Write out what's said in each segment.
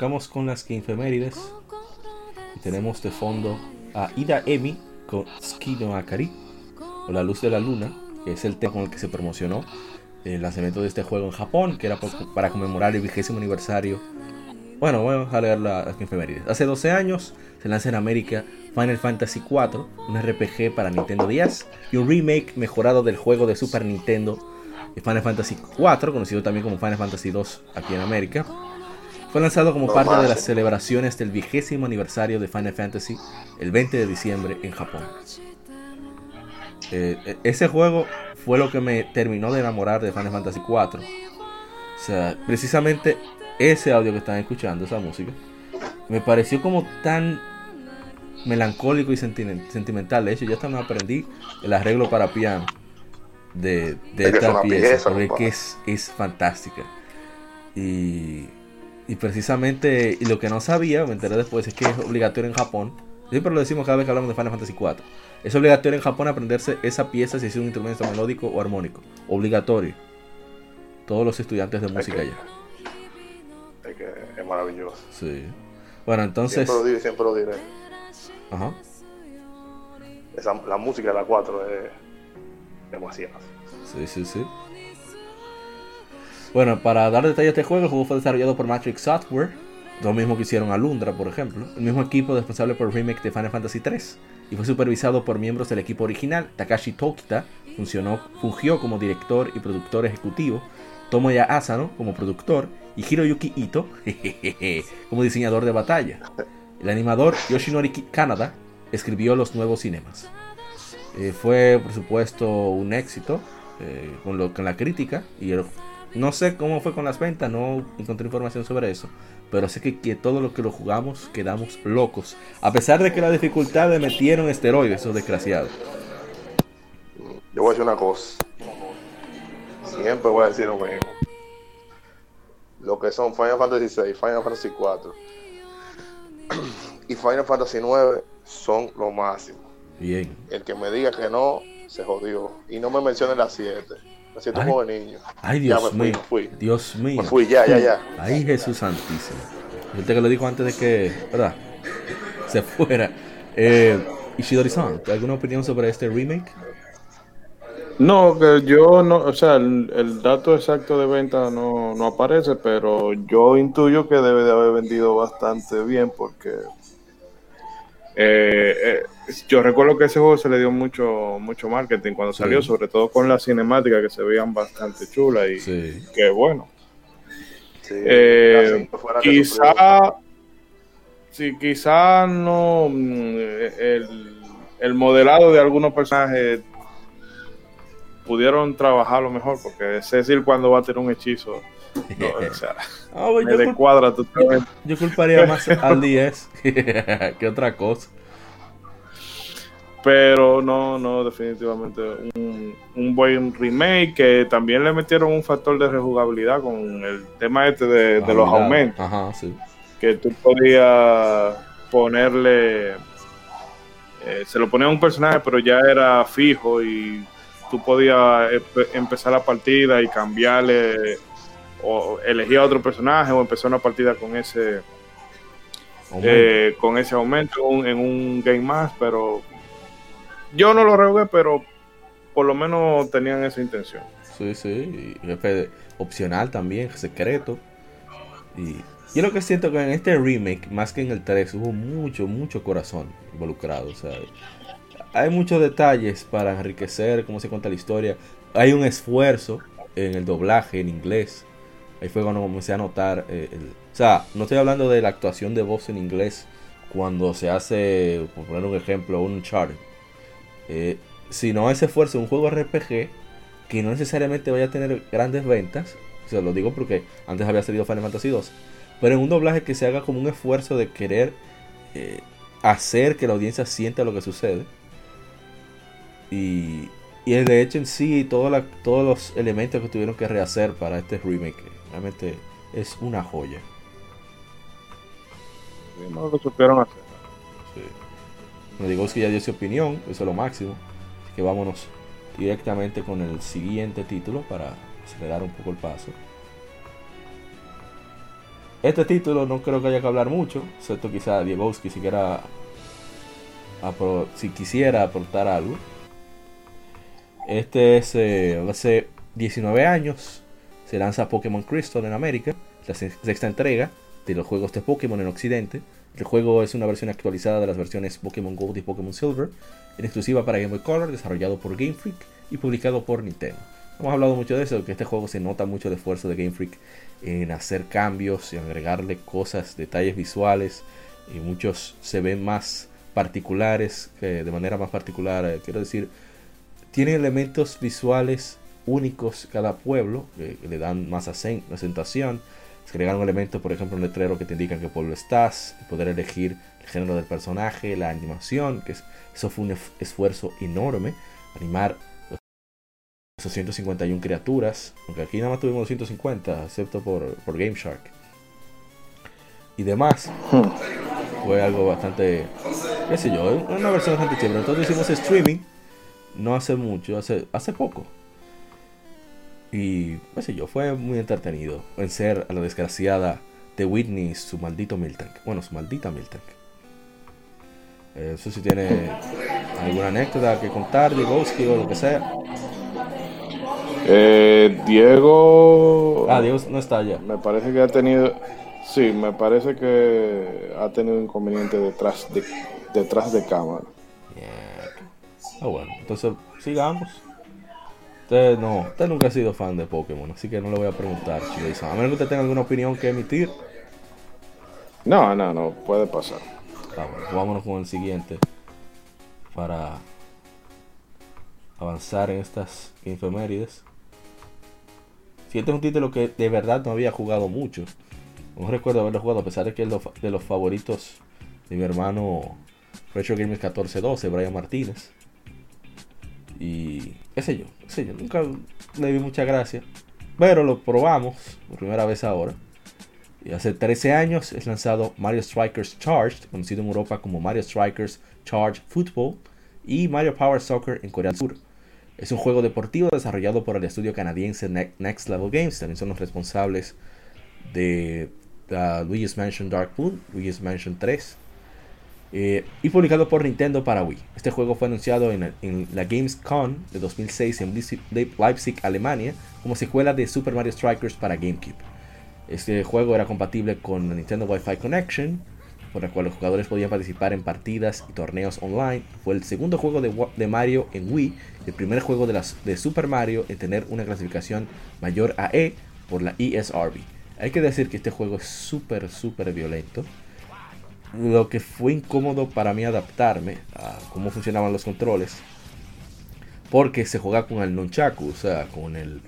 Arrancamos con las infemérides. Y tenemos de fondo a Ida Emi con Skino Akari, o La Luz de la Luna, que es el tema con el que se promocionó el lanzamiento de este juego en Japón, que era para conmemorar el vigésimo aniversario. Bueno, vamos a leer las infemérides. Hace 12 años se lanza en América Final Fantasy IV, un RPG para Nintendo 10 y un remake mejorado del juego de Super Nintendo Final Fantasy IV, conocido también como Final Fantasy II aquí en América. Fue lanzado como parte de las celebraciones del vigésimo aniversario de Final Fantasy el 20 de diciembre en Japón. Eh, e, ese juego fue lo que me terminó de enamorar de Final Fantasy 4. O sea, precisamente ese audio que están escuchando, esa música, me pareció como tan melancólico y sentimental. De hecho, yo también aprendí el arreglo para piano de, esta pieza, porque es, es fantástica. Y y precisamente, y lo que no sabía, me enteré después, es que es obligatorio en Japón. Siempre lo decimos cada vez que hablamos de Final Fantasy IV. Es obligatorio en Japón aprenderse esa pieza si es un instrumento melódico o armónico. Obligatorio. Todos los estudiantes de música allá. Es que es maravilloso. Sí. Bueno, entonces. Siempre lo diré, siempre lo diré. Ajá. la música de la 4 es demasiado. Sí, sí, sí. Bueno, para dar detalles de este juego, el juego fue desarrollado por Matrix Software, lo mismo que hicieron Alundra, por ejemplo, el mismo equipo responsable por el remake de Final Fantasy III, y fue supervisado por miembros del equipo original. Takashi Tokita funcionó, fungió como director y productor ejecutivo, Tomoya Asano como productor y Hiroyuki Ito como diseñador de batalla. El animador Yoshinori Kanada escribió los nuevos cinemas. Eh, fue, por supuesto, un éxito eh, con, lo, con la crítica y el no sé cómo fue con las ventas, no encontré información sobre eso. Pero sé que, que todo lo que lo jugamos quedamos locos. A pesar de que la dificultad le metieron esteroides, esos desgraciados. Yo voy a decir una cosa. Siempre voy a decir lo mismo. Lo que son Final Fantasy VI, Final Fantasy 4 y Final Fantasy 9 son lo máximo. Bien. El que me diga que no, se jodió. Y no me mencione las 7. Me siento como niño. Ay, Dios mío. Dios mío. Me fui, ya, ya, ya. Ay, Jesús Santísimo. Yo te lo dijo antes de que, ¿verdad? Se fuera. Eh, Ishidori-san, ¿alguna opinión sobre este remake? No, que yo no, o sea, el, dato exacto de venta no, no, aparece, pero yo intuyo que debe de haber vendido bastante bien porque eh, eh, yo recuerdo que ese juego se le dio mucho mucho marketing cuando salió, sobre todo con las cinemáticas que se veían bastante chulas y que bueno. Eh, quizá, sí, quizá no mm, el, el modelado de algunos personajes pudieron trabajar mejor, porque es decir cuando va a tener un hechizo. No, o sea, ah, yo, cuadra Yo, culparía más al 10 que otra cosa. Pero no, no, definitivamente un, un, buen remake que también le metieron un factor de rejugabilidad con el tema este de, de los aumentos. Ajá, sí. Que tú podías ponerle, eh, se lo ponía a un personaje, pero ya era fijo y tú podías empezar la partida y cambiarle o elegir a otro personaje o empezar una partida con ese eh, con ese aumento en un game más, pero yo no lo rejugué, pero por lo menos tenían esa intención. Sí, sí, y jefe opcional también, secreto. Y yo lo que siento que en este remake, más que en el 3, hubo mucho, mucho corazón involucrado. O sea, hay muchos detalles para enriquecer cómo se cuenta la historia. hay un esfuerzo en el doblaje en inglés. Ahí fue cuando comencé a notar. eh, o sea, no estoy hablando de la actuación de voz en inglés cuando se hace, por poner un ejemplo, un chart. Eh, sino ese esfuerzo en un juego RPG que no necesariamente vaya a tener grandes ventas. Se lo digo porque antes había salido Final Fantasy 2. Pero en un doblaje que se haga como un esfuerzo de querer eh, hacer que la audiencia sienta lo que sucede. Y, y de hecho en sí, todo la- todos los elementos que tuvieron que rehacer para este remake, realmente es una joya. Sí, no lo supieron hacer. Sí. Me digo que ya dio su opinión, eso es lo máximo. Así que vámonos directamente con el siguiente título para acelerar un poco el paso. Este título no creo que haya que hablar mucho, excepto quizá Diegowski si, si quisiera aportar algo. Este es eh, hace 19 años, se lanza Pokémon Crystal en América, la se- sexta entrega de los juegos de Pokémon en Occidente. El juego es una versión actualizada de las versiones Pokémon Gold y Pokémon Silver, en exclusiva para Game Boy Color, desarrollado por Game Freak y publicado por Nintendo. Hemos hablado mucho de eso, que este juego se nota mucho el esfuerzo de Game Freak en hacer cambios y agregarle cosas, detalles visuales, y muchos se ven más particulares, de manera más particular, eh, quiero decir, tiene elementos visuales únicos cada pueblo, que, que le dan más acen- acentación. Se agregaron elementos, por ejemplo, un letrero que te indican qué pueblo estás, poder elegir el género del personaje, la animación, que es- eso fue un esfuerzo enorme, animar esos 151 criaturas, aunque aquí nada más tuvimos 250, excepto por, por Game Shark. Y demás, fue algo bastante, qué sé yo, una versión bastante chévere. Entonces hicimos streaming, no hace mucho, hace, hace poco. Y, qué sé yo, fue muy entretenido vencer a la desgraciada de Whitney su maldito Miltank. Bueno, su maldita Miltank. Eh, Eso si tiene alguna anécdota que contar, Digowski o lo que sea. Eh, Diego. Ah, Diego no está allá. Me parece que ha tenido. Sí, me parece que ha tenido inconveniente detrás de, detrás de cámara. Ah, bueno, entonces sigamos. Usted no, usted nunca ha sido fan de Pokémon, así que no le voy a preguntar, Chido A menos que usted tenga alguna opinión que emitir. No, no, no, puede pasar. Ah, bueno, pues vámonos con el siguiente. Para avanzar en estas efemérides. Siguiente es un título que de verdad no había jugado mucho. No recuerdo haberlo jugado, a pesar de que es de los favoritos de mi hermano Retro Gamers 1412, Brian Martínez. Y qué sé yo, qué sé yo, nunca le vi mucha gracia. Pero lo probamos por primera vez ahora. Y hace 13 años es lanzado Mario Strikers Charged, conocido en Europa como Mario Strikers Charged Football, y Mario Power Soccer en Corea del Sur. Es un juego deportivo desarrollado por el estudio canadiense Ne- Next Level Games, también son los responsables de Luigi's Mansion Dark Moon, Luigi's Mansion 3, eh, y publicado por Nintendo para Wii. Este juego fue anunciado en, en la Gamescom de 2006 en Leipzig- Alemania, como secuela de Super Mario Strikers para GameCube. Este juego era compatible con la Nintendo Wi-Fi Connection, por la cual los jugadores podían participar en partidas y torneos online. Fue el segundo juego de, Mario en Wii, el primer juego de, de Super Mario en tener una clasificación mayor a E por la ESRB. Hay que decir que este juego es súper, súper violento. Lo que fue incómodo para mí adaptarme a cómo funcionaban los controles. Porque se juega con el nunchaku, o sea, con el,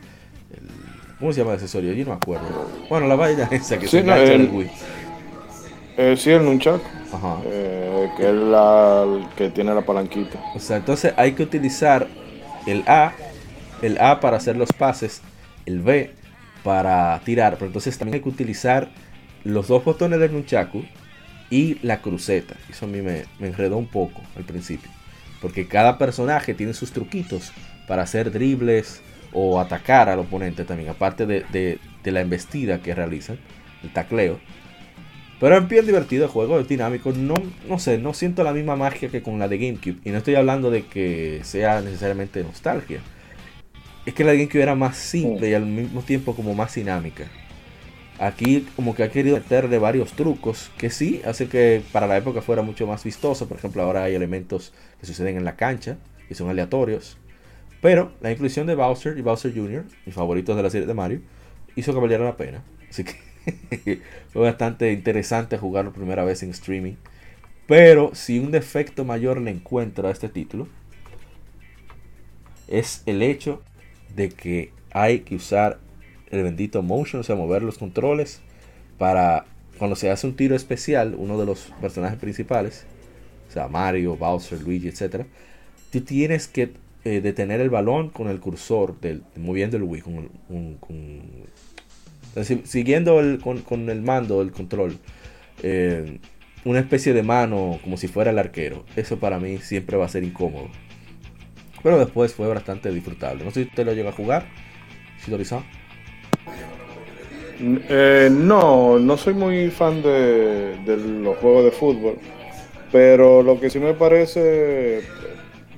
el- ¿Cómo se llama el accesorio? Yo no me acuerdo. Bueno, la vaina esa que Sí, se no, engancha en el- Wii. Eh, sí, el Nunchak, Ajá. eh, que es la el que tiene la palanquita. O sea, entonces hay que utilizar el A, el A para hacer los pases, el B para tirar, pero entonces también hay que utilizar los dos botones del nunchaku y la cruceta. Eso a mí me, me enredó un poco al principio, porque cada personaje tiene sus truquitos para hacer dribles o atacar al oponente también, aparte de, de- de la embestida que realizan, el tacleo. Pero es bien divertido el juego, es dinámico. No, no sé, no siento la misma magia que con la de GameCube. Y no estoy hablando de que sea necesariamente nostalgia. Es que la de GameCube era más simple y al mismo tiempo como más dinámica. Aquí como que ha querido meterle varios trucos que sí hace que para la época fuera mucho más vistoso. Por ejemplo, ahora hay elementos que suceden en la cancha y son aleatorios. Pero la inclusión de Bowser y Bowser Jr., mis favoritos de la serie de Mario, hizo que valiera la pena. Así que fue bastante interesante jugarlo primera vez en streaming. Pero si un defecto mayor le encuentro a este título, es el hecho de que hay que usar el bendito motion, o sea, mover los controles para cuando se hace un tiro especial, uno de los personajes principales, o sea, Mario, Bowser, Luigi, etc., tú tienes que eh, detener el balón con el cursor, del, moviendo el Wii, con, siguiendo el, con, el mando, el control. Eh, una especie de mano como si fuera el arquero. Eso para mí siempre va a ser incómodo. Pero después fue bastante disfrutable. No sé si usted lo llega a jugar. Eh, no, no soy muy fan de, los juegos de fútbol. Pero lo que sí me parece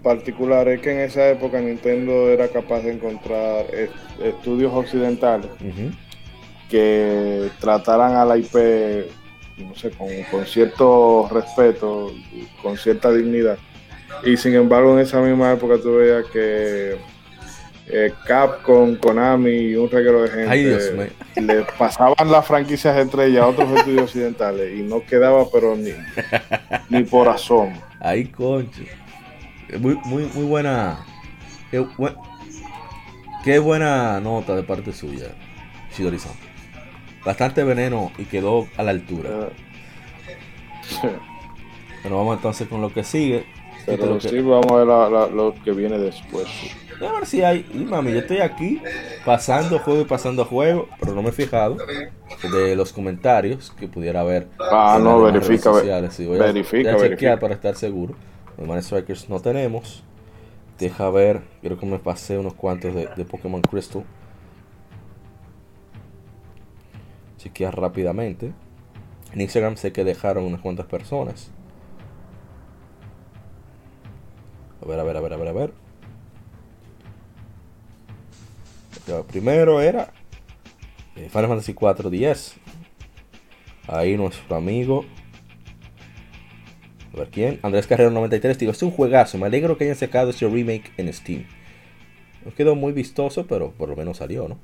particular es que en esa época Nintendo era capaz de encontrar estudios occidentales que trataran a la IP no sé, con, cierto respeto, con cierta dignidad. Y sin embargo, en esa misma época tú veías que eh, Capcom, Konami y un reguero de gente le pasaban las franquicias entre ellas a otros estudios occidentales y no quedaba pero ni, ni por asomo. Ay, concho. Muy, muy, muy buena. Qué, buena nota de parte suya, shidori bastante veneno y quedó a la altura. Ah. Pero vamos entonces con lo que sigue. Pero sí, vamos a ver lo que viene después. A ver si hay. Y mami, yo estoy aquí pasando juego y pasando juego, pero no me he fijado de los comentarios que pudiera haber. Ah, no, verifica, voy verifica, a, chequear para estar seguro. De Strikers no tenemos. Deja ver, creo que me pasé unos cuantos de, de Pokémon Crystal. chequear rápidamente. En Instagram sé que dejaron unas cuantas personas. A ver, a ver, a ver, a ver, a ver. Primero era eh, Final Fantasy 4 10. Ahí nuestro amigo. A ver quién. Andrés Carrero 93. Digo, es un juegazo. Me alegro que hayan sacado este remake en Steam. No quedó muy vistoso, pero por lo menos salió, ¿no?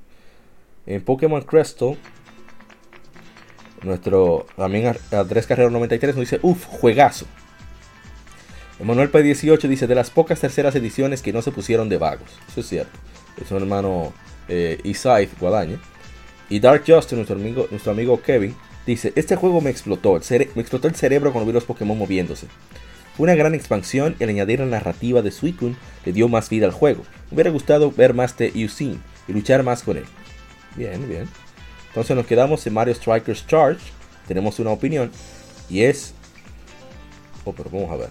En Pokémon Crystal nuestro también Andrés Carrero 93 nos dice, uff, juegazo. Emanuel P18 dice, de las pocas terceras ediciones que no se pusieron de vagos. Eso es cierto. Es un hermano eh, Guadaña. Y Dark Justin, nuestro amigo, nuestro amigo Kevin, dice, este juego me explotó, el me explotó el cerebro cuando vi los Pokémon moviéndose. Fue una gran expansión y al añadir la narrativa de Suicune le dio más vida al juego. Me hubiera gustado ver más de Yusin y luchar más con él. Bien, bien. Entonces nos quedamos en Mario Strikers Charge. Tenemos una opinión. Y es... Oh, pero vamos a ver.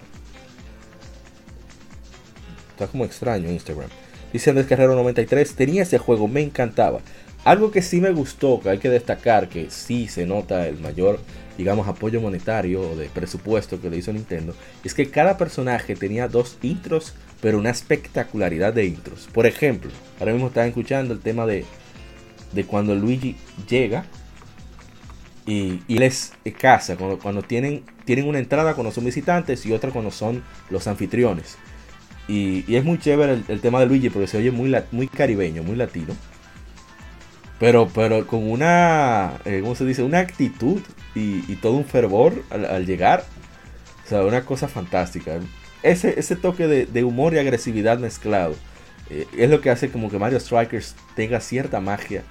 Está como extraño Instagram. Dice Andrés Carrero 93. Tenía ese juego, me encantaba. Algo que sí me gustó, que hay que destacar, que sí se nota el mayor, digamos, apoyo monetario o de presupuesto que le hizo Nintendo, es que cada personaje tenía dos intros, pero una espectacularidad de intros. Por ejemplo, ahora mismo están escuchando el tema de de cuando Luigi llega y, y les casa, cuando, cuando, tienen, tienen una entrada cuando son visitantes y otra cuando son los anfitriones. Y, es muy chévere el, tema de Luigi porque se oye muy, caribeño, muy latino. Pero, pero con una, eh, ¿cómo se dice? Una actitud y, todo un fervor al, llegar. O sea, una cosa fantástica. Ese, ese toque de, humor y agresividad mezclado eh, es lo que hace como que Mario Strikers tenga cierta magia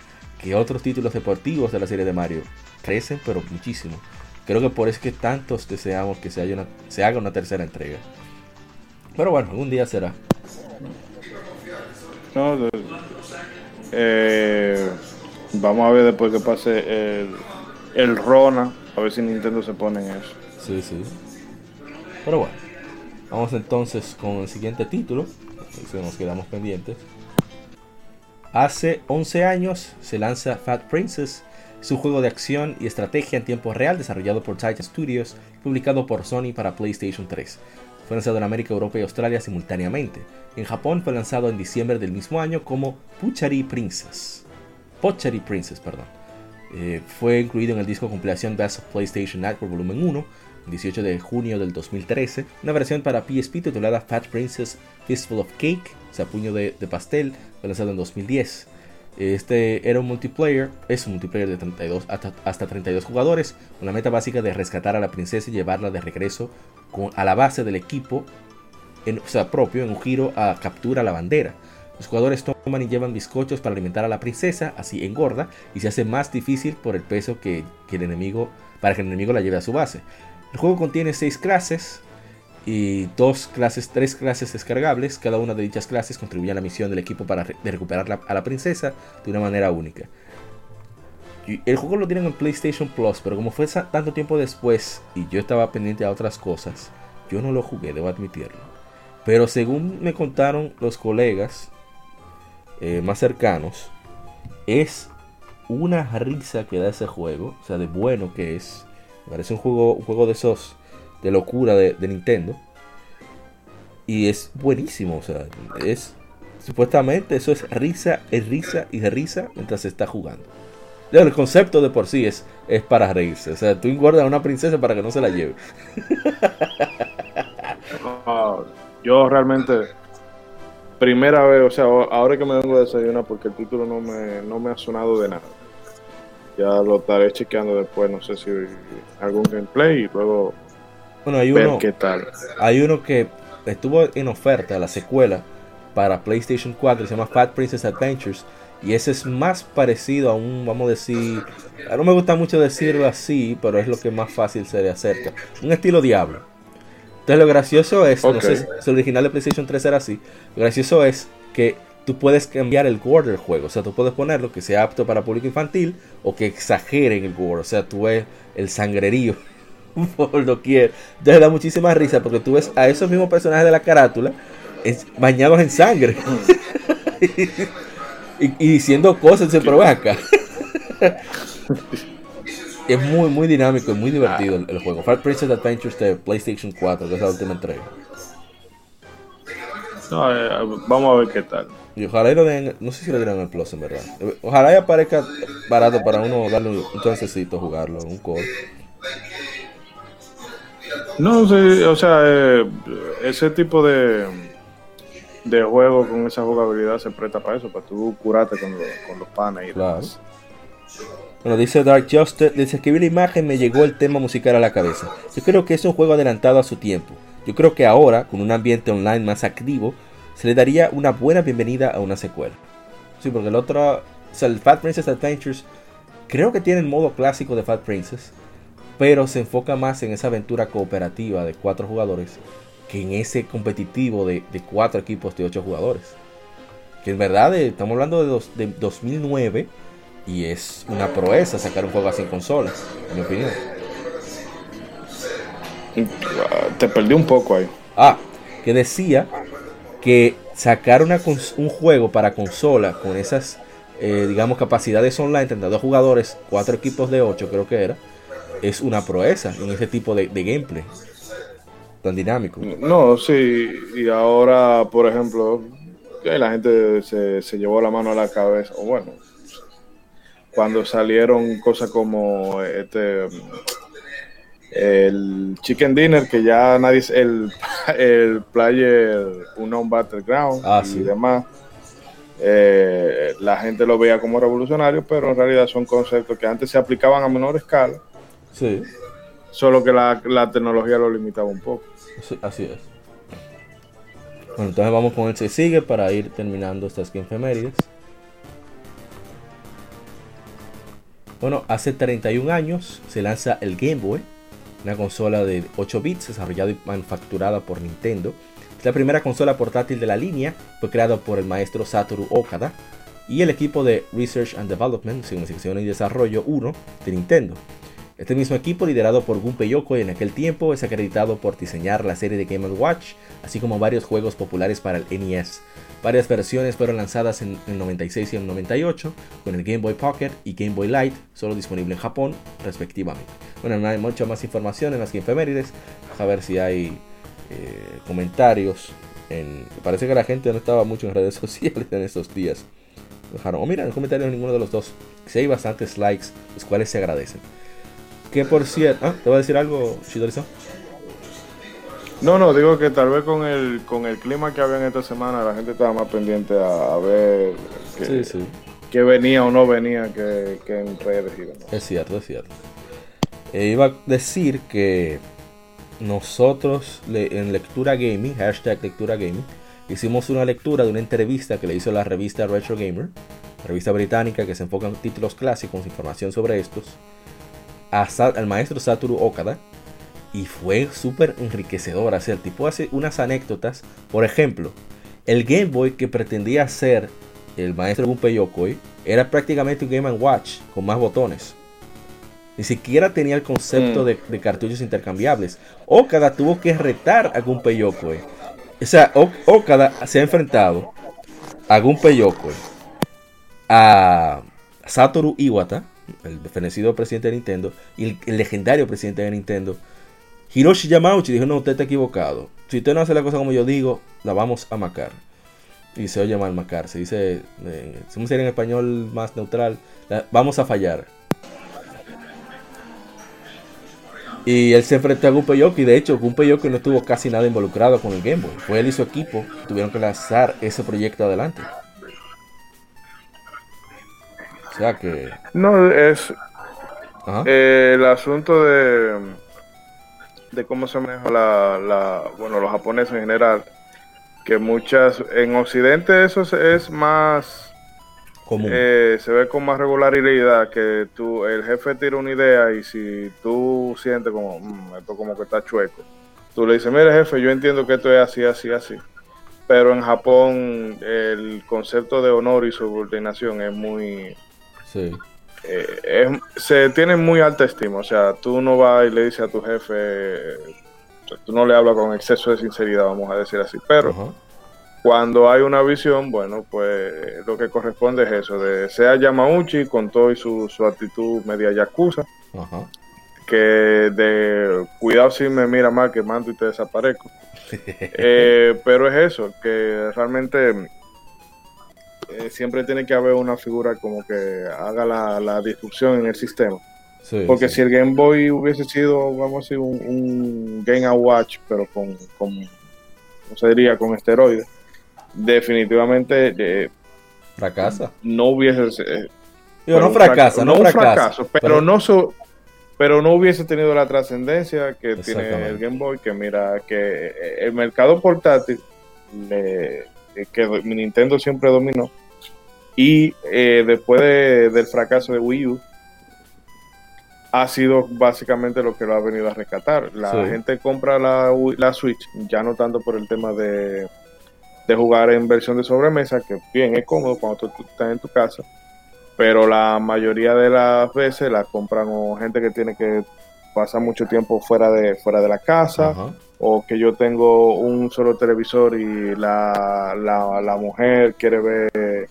que otros títulos deportivos de la serie de Mario crecen, pero muchísimo. Creo que por eso es que tantos deseamos que se, haya se haga una tercera entrega. Pero bueno, algún día será. Eh, vamos a ver después que pase el, el Rona, a ver si Nintendo se pone en eso. Sí, sí. Pero bueno, vamos entonces con el siguiente título, si nos quedamos pendientes. Hace 11 años se lanza Fat Princess, su juego de acción y estrategia en tiempo real desarrollado por Titan Studios y publicado por Sony para PlayStation 3. Fue lanzado en América, Europa y Australia simultáneamente. En Japón fue lanzado en diciembre del mismo año como Puchari Princess. Pochari Princess, perdón. Eh, fue incluido en el disco compilación Best of PlayStation Network Volumen 1, 18 de junio del 2013, una versión para PSP titulada Fat Princess Fistful of Cake, o sea, puño de, pastel, fue lanzado en 2010. Este era un multiplayer, es un multiplayer de 32 hasta, 32 jugadores, con la meta básica de rescatar a la princesa y llevarla de regreso a la base del equipo, en, o sea, propio, en un giro a captura la bandera. Los jugadores toman y llevan bizcochos para alimentar a la princesa, así engorda y se hace más difícil por el peso que, el enemigo, para que el enemigo la lleve a su base. El juego contiene 6 clases y dos clases, tres clases descargables. Cada una de dichas clases contribuye a la misión del equipo para recuperar a la princesa de una manera única. El juego lo tienen en PlayStation Plus, pero como fue tanto tiempo después y yo estaba pendiente a otras cosas, yo no lo jugué, debo admitirlo. Pero según me contaron los colegas eh, más cercanos, es una risa que da ese juego, o sea, de bueno que es. Parece un juego, un juego de esos de locura de, Nintendo. Y es buenísimo, o sea, es supuestamente eso es risa, es risa y de risa mientras se está jugando. El concepto de por sí es, es para reírse. O sea, tú engordas a una princesa para que no se la lleve. Ah, yo realmente primera vez, o sea, ahora que me vengo a desayunar porque el título no me, no me ha sonado de nada. Ya lo estaré chequeando después, no sé si algún gameplay y luego bueno, hay uno, qué tal. Hay uno que estuvo en oferta, la secuela para PlayStation 4, se llama Fat Princess Adventures. Y ese es más parecido a un, vamos a decir, no me gusta mucho decirlo así, pero es lo que más fácil se le acerca. Un estilo Diablo. Entonces lo gracioso es, no sé si el original de PlayStation 3 era así, lo gracioso es que tú puedes cambiar el gore del juego, o sea, tú puedes ponerlo que sea apto para público infantil o que exagere en el gore, o sea, tú ves el sangrerío por lo quiero. Entonces da muchísima risa porque tú ves a esos mismos personajes de la carátula bañados en sangre y, diciendo cosas, se pero acá. es muy, muy dinámico y muy divertido el, juego. Far Princess Adventures de PlayStation 4, que es la última entrega. Eh, vamos a ver qué tal. Y ojalá lo den, no sé si lo dieron el Plus en verdad. Ojalá aparezca barato para uno darle un chancecito jugarlo, un call. No, sí, o sea, eh, ese tipo de, de juego con esa jugabilidad se presta para eso, para tú curarte con, con los panes y claro. Bueno, dice Dark Justice, dice que vi la imagen me llegó el tema musical a la cabeza. Yo creo que es un juego adelantado a su tiempo. Yo creo que ahora, con un ambiente online más activo, se le daría una buena bienvenida a una secuela. Sí, porque el otro, o sea, el Fat Princess Adventures, creo que tiene el modo clásico de Fat Princess, pero se enfoca más en esa aventura cooperativa de cuatro jugadores que en ese competitivo de, cuatro equipos de ocho jugadores. Que en verdad eh, estamos hablando de, de 2009 y es una proeza sacar un juego así en consolas, en mi opinión. Te perdí un poco ahí. Ah, que decía que sacar una, un juego para consola con esas, eh, digamos, capacidades online, 32 jugadores, cuatro equipos de 8 creo que era, es una proeza en ese tipo de, gameplay tan dinámico. No, sí, y ahora, por ejemplo, la gente se, se llevó la mano a la cabeza, o bueno, cuando salieron cosas como este el Chicken Dinner, que ya nadie el, el Player Unknown Battleground ah, y demás. Eh, la gente lo veía como revolucionario, pero en realidad son conceptos que antes se aplicaban a menor escala Sí. Solo que la, tecnología lo limitaba un poco. Así es. Bueno, entonces vamos con el que sigue para ir terminando estas efemérides. Bueno, hace 31 años se lanza el Game Boy, una consola de 8 bits desarrollada y manufacturada por Nintendo. Es la primera consola portátil de la línea, fue creada por el maestro Satoru Okada y el equipo de Research and Development, Investigación y Desarrollo 1 de Nintendo. Este mismo equipo, liderado por Gunpei Yokoi en aquel tiempo, es acreditado por diseñar la serie de Game Watch, así como varios juegos populares para el NES. Varias versiones fueron lanzadas en el 96 y el 98, con el Game Boy Pocket y Game Boy Light, solo disponible en Japón, respectivamente. Bueno, no hay mucha más información en las efemérides, a ver si hay eh, comentarios. En... Parece que la gente no estaba mucho en redes sociales en estos días. Dejaron, o oh, mira, en comentarios ninguno de los dos. Si hay bastantes likes, los cuales se agradecen. Que por cierto, ¿ah? ¿te voy a decir algo, Shidorizo? No, no, digo que tal vez con el, con el clima que había en esta semana la gente estaba más pendiente a, a ver que, Sí, sí. que venía o no venía que, que en redes y demás. Es cierto, es cierto. Eh, iba a decir que nosotros le- en Lectura Gaming, hashtag Lectura Gaming, hicimos una lectura de una entrevista que le hizo la revista Retro Gamer, revista británica que se enfoca en títulos clásicos, información sobre estos, a al maestro Satoru Okada. Y fue súper enriquecedora. O sea, el tipo hace unas anécdotas. Por ejemplo, el Game Boy que pretendía ser el maestro Gunpei Yokoi era prácticamente un Game Watch con más botones. Ni siquiera tenía el concepto Mm. de, de cartuchos intercambiables. Okada tuvo que retar a Gunpei Yokoi. O sea, O- Okada se ha enfrentado a Gunpei Yokoi, a Satoru Iwata, el fenecido presidente de Nintendo, y el, legendario presidente de Nintendo, Hiroshi Yamauchi dijo, no, usted está equivocado. Si usted no hace la cosa como yo digo, la vamos a macar. Y se oye mal macar, se dice, eh, ¿cómo sería en español más neutral? Vamos a fallar. Y él se enfrentó a Gunpei Yokoi. De hecho, Gunpei Yokoi no estuvo casi nada involucrado con el Game Boy. Fue él y su equipo tuvieron que lanzar ese proyecto adelante. Sea que... No, es eh, el asunto de, de cómo se maneja la, la, bueno, los japoneses en general, que muchas, en Occidente eso es, es más, común. eh, se ve con más regularidad, que tú, el jefe tira una idea y si tú sientes como, "Mm, esto como que está chueco, tú le dices, mire jefe, yo entiendo que esto es así, así, así. Pero en Japón el concepto de honor y subordinación es muy, sí. eh, es- se tiene muy alta estima. O sea, tú no vas y le dices a tu jefe, tú no le hablas con exceso de sinceridad, vamos a decir así. Pero cuando hay una visión, bueno, pues lo que corresponde es eso, de sea Yamauchi con todo y su, su actitud media yakuza, Ajá. que de cuidado si me mira mal que mando y te desaparezco. Eh, pero es eso, que realmente eh, siempre tiene que haber una figura como que haga la, la disrupción en el sistema. Sí, Porque sí. si el Game Boy hubiese sido, vamos a decir, un, un Game Watch, pero con, con, ¿cómo se diría? Con esteroides, definitivamente eh, Fracasa. no hubiese... eh, no fracasa, fraca- no, un fracasa. fracaso, pero, no su- pero no hubiese tenido la trascendencia que tiene el Game Boy, que mira, que el mercado portátil le- que Nintendo siempre dominó y eh, después de- del fracaso de Wii U ha sido básicamente lo que lo ha venido a rescatar. La Sí. gente compra la, la Switch, ya no tanto por el tema de, de jugar en versión de sobremesa, que bien es cómodo cuando tú, tú estás en tu casa, pero la mayoría de las veces la compran o gente que tiene que pasar mucho tiempo fuera de, fuera de la casa, Ajá. O que yo tengo un solo televisor y la, la, la mujer quiere ver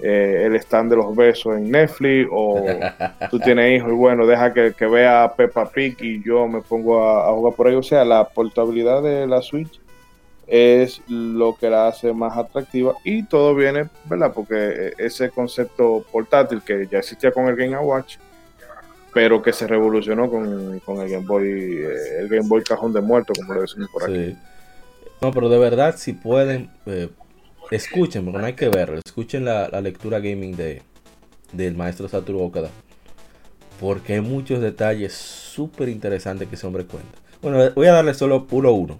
eh, el stand de los besos en Netflix, o tú tienes hijos y bueno, deja que, que vea Peppa Pig y yo me pongo a, a jugar por ahí. O sea, la portabilidad de la Switch es lo que la hace más atractiva y todo viene, ¿verdad? Porque ese concepto portátil que ya existía con el Game Watch, pero que se revolucionó con, con el Game Boy, eh, el Game Boy cajón de muerto, como lo decimos por aquí. No, pero de verdad, si pueden, eh, escuchen, porque no hay que verlo. Escuchen la, la lectura gaming de del maestro Satoru Okada. Porque hay muchos detalles súper interesantes que ese hombre cuenta. Bueno, voy a darle solo puro uno.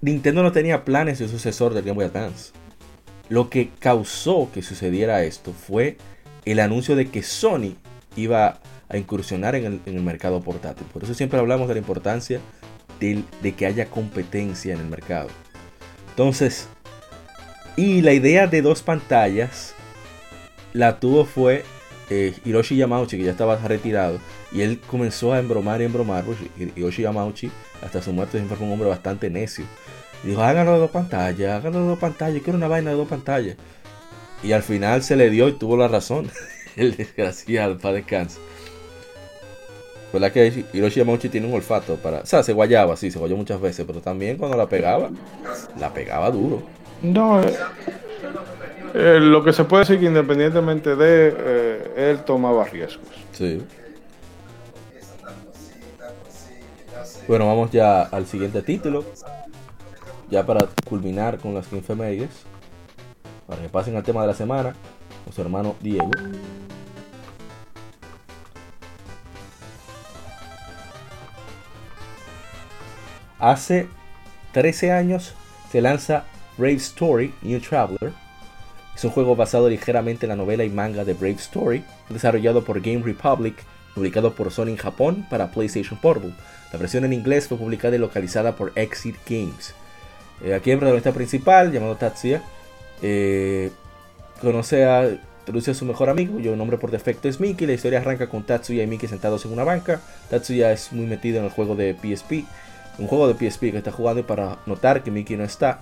Nintendo no tenía planes de sucesor del Game Boy Advance. Lo que causó que sucediera esto fue el anuncio de que Sony iba a incursionar en el, mercado portátil. Por eso siempre hablamos de la importancia de que haya competencia en el mercado. Entonces, y la idea de dos pantallas la tuvo fue eh, Hiroshi Yamauchi, que ya estaba retirado, y él comenzó a embromar y embromar, porque Hiroshi Yamauchi hasta su muerte siempre fue un hombre bastante necio. Dijo, háganlo de dos pantallas, háganlo de dos pantallas, quiero una vaina de dos pantallas. Y al final se le dio y tuvo la razón. El desgraciado, para descanso. ¿Verdad que Hiroshi Yamauchi tiene un olfato para... O sea, se guayaba, sí, se guayó muchas veces, pero también cuando la pegaba, la pegaba duro. No, eh, eh, lo que se puede decir que independientemente de, eh, él tomaba riesgos. Sí. Bueno, vamos ya al siguiente título. Ya para culminar con las infemérides. Para que pasen al tema de la semana. Con su hermano Diego. Hace 13 años se lanza Brave Story New Traveler. Es un juego basado ligeramente en la novela y manga de Brave Story, desarrollado por Game Republic, publicado por Sony en Japón para PlayStation Portable. La versión en inglés fue publicada y localizada por Exit Games. Eh, aquí el protagonista principal, llamado Tatsuya, eh, conoce a a su mejor amigo, cuyo nombre por defecto es Mickey. La historia arranca con Tatsuya y Mickey sentados en una banca. Tatsuya es muy metido en el juego de PSP, un juego de PSP que está jugando y para notar que Mickey no está,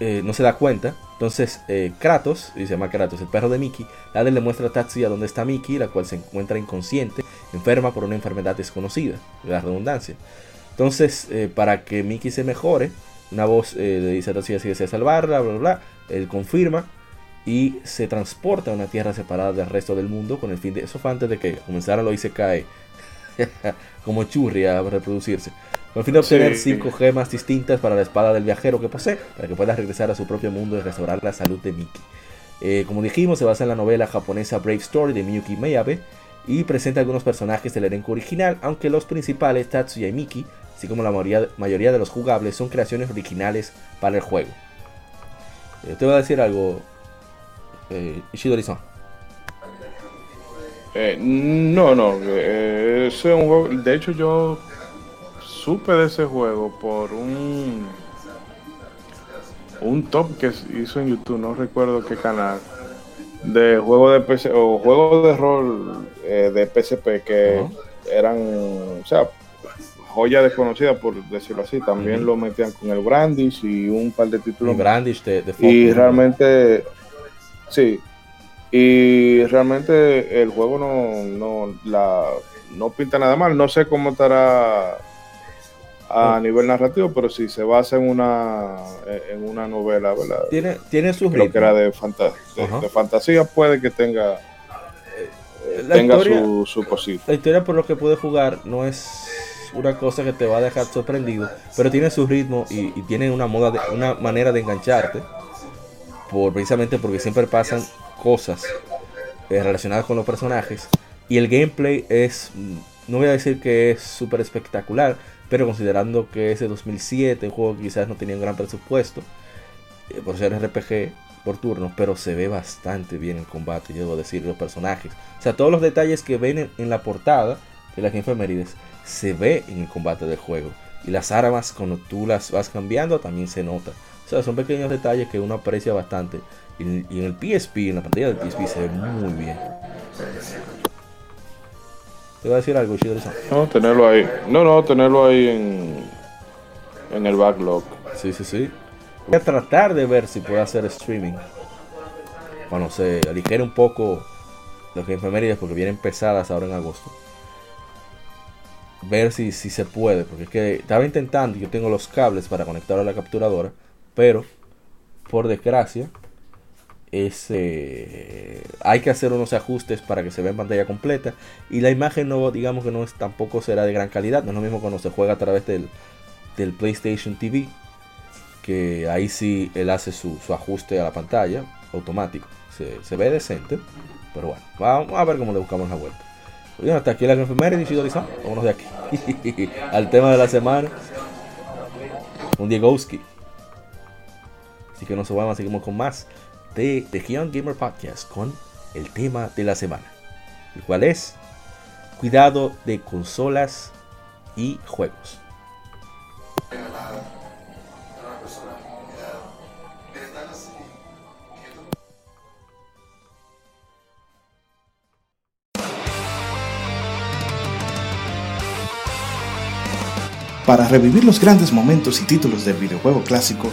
eh, no se da cuenta. Entonces eh, Kratos, y se llama Kratos, el perro de Mickey, la le muestra a Tatsuya dónde está Mickey, la cual se encuentra inconsciente, enferma por una enfermedad desconocida, la redundancia. Entonces, eh, para que Mickey se mejore, una voz le dice a Tatsuya si desea salvarla, bla, bla, bla. Él confirma y se transporta a una tierra separada del resto del mundo con el fin de... Eso fue antes de que comenzara lo cae como churri a reproducirse. Con el fin de obtener Sí. cinco gemas distintas para la espada del viajero que posee, para que pueda regresar a su propio mundo y restaurar la salud de Mickey. Eh, como dijimos, se basa en la novela japonesa Brave Story de Miyuki Miyabe y presenta algunos personajes del elenco original, aunque los principales, Tatsuya y Mickey, así como la mayoría, mayoría de los jugables, son creaciones originales para el juego. Eh, te voy a decir algo, eh. Eh, no, no, eh, ese es un juego. De hecho, yo supe de ese juego por un un top que hizo en YouTube, no recuerdo qué canal, de juego de PC o juego de rol eh, de PSP que Ajá. eran, o sea, joya desconocida por decirlo así. También lo metían con el Brandish y un par de títulos Y Brandish de, de y realmente, sí. Y realmente el juego no, no, la, no pinta nada mal. No sé cómo estará a nivel narrativo, pero si se basa en una, en una novela, ¿verdad? Tiene, tiene su Creo ritmo. que era de, fanta- de- fantasía, puede que tenga, La tenga historia- su, su cosita. La historia por lo que pude jugar no es una cosa que te va a dejar sorprendido, pero tiene su ritmo y, y tiene una moda de- una manera de engancharte, por precisamente porque siempre pasan cosas eh, relacionadas con los personajes y el gameplay es, mm, no voy a decir que es súper espectacular, pero considerando que es de 2007, un juego que quizás no tenía un gran presupuesto, eh, por ser RPG por turnos, pero se ve bastante bien el combate, yo debo decir, los personajes. O sea, todos los detalles que ven en, en la portada de las efemérides se ve en el combate del juego. Y las armas, cuando tú las vas cambiando, también se nota. O sea, son pequeños detalles que uno aprecia bastante. Y, en- y en el PSP, en la pantalla del PSP, se ve muy bien. Te voy a decir algo, Shidori-san. No, tenerlo ahí. No, no, tenerlo ahí en, en el backlog. Sí, sí, sí. Voy a tratar de ver si puedo hacer streaming. Cuando se aligere un poco las efemérides, porque vienen pesadas ahora en agosto. Ver si, si se puede, porque es que estaba intentando, yo tengo los cables para conectar a la capturadora, pero por desgracia, ese, hay que hacer unos ajustes para que se vea en pantalla completa y la imagen no, digamos que no es, tampoco será de gran calidad, no es lo mismo cuando se juega a través del, del PlayStation TV, que ahí sí él hace su, su ajuste a la pantalla automático. Se, se ve decente, pero bueno, vamos a ver cómo le buscamos la vuelta. Bien, hasta aquí la efeméride, Ishidori-san. Vámonos de aquí al tema de la semana. Un Diegowski. Así que no se vayan, seguimos con más de The Young Gamer Podcast con el tema de la semana, el cual es cuidado de consolas y juegos. Para revivir los grandes momentos y títulos del videojuego clásico,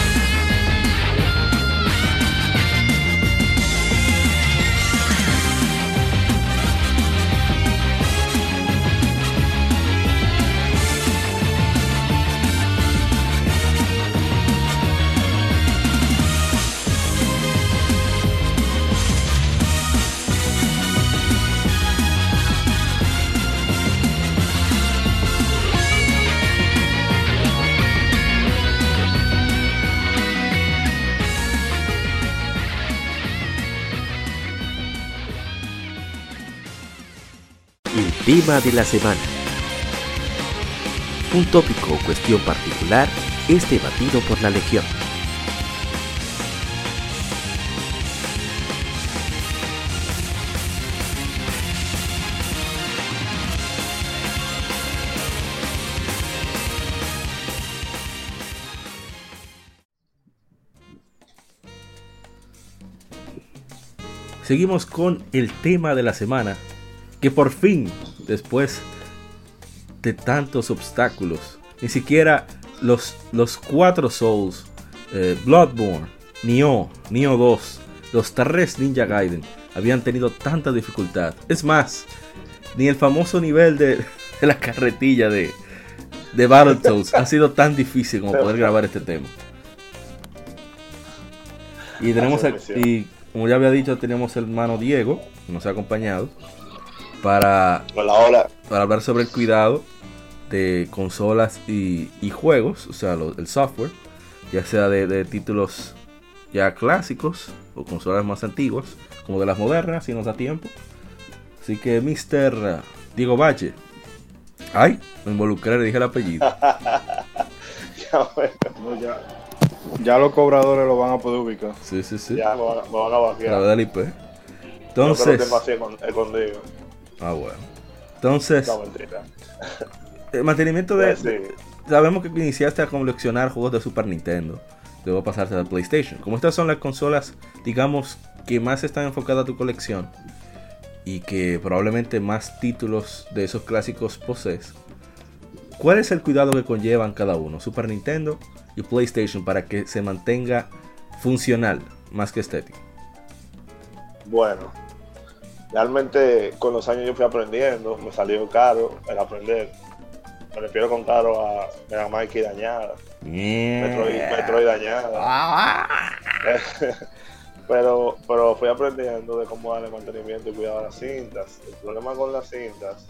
Tema de la semana. Un tópico o cuestión particular es debatido por la Legión. Seguimos con el tema de la semana, que por fin, después de tantos obstáculos, ni siquiera los, los cuatro Souls, eh, Bloodborne, Nioh, Nioh 2, los tres Ninja Gaiden, habían tenido tanta dificultad. Es más, ni el famoso nivel de, de la carretilla de, de Battletoads ha sido tan difícil como poder grabar este tema. Y tenemos y como ya había dicho, tenemos el hermano Diego, que nos ha acompañado, para, Hola, hola. para hablar sobre el cuidado de consolas y, y juegos, o sea, lo- el software, ya sea de, de títulos ya clásicos o consolas más antiguas, como de las modernas, si nos da tiempo. Así que, Mr. Diego Valle. Ay, me involucré, le dije el apellido. Ya, bueno, No, ya, ya los cobradores lo van a poder ubicar. Sí, sí, sí. ya me van, a- van a La vaciar. verdad, el IP. Yo creo Entonces. Ah, bueno. Entonces, No, mentira. el mantenimiento de, Sí. Sabemos que iniciaste a coleccionar juegos de Super Nintendo. Luego pasarte a PlayStation. Como estas son las consolas, digamos, que más están enfocadas a tu colección. Y que probablemente más títulos de esos clásicos posees. ¿Cuál es el cuidado que conllevan cada uno? Super Nintendo y PlayStation para que se mantenga funcional más que estético. Bueno, realmente con los años yo fui aprendiendo, me salió caro el aprender. Me refiero con caro a Mega Mikey dañada, Metroid, Metroid dañada. pero, pero fui aprendiendo de cómo darle mantenimiento y cuidado a las cintas. El problema con las cintas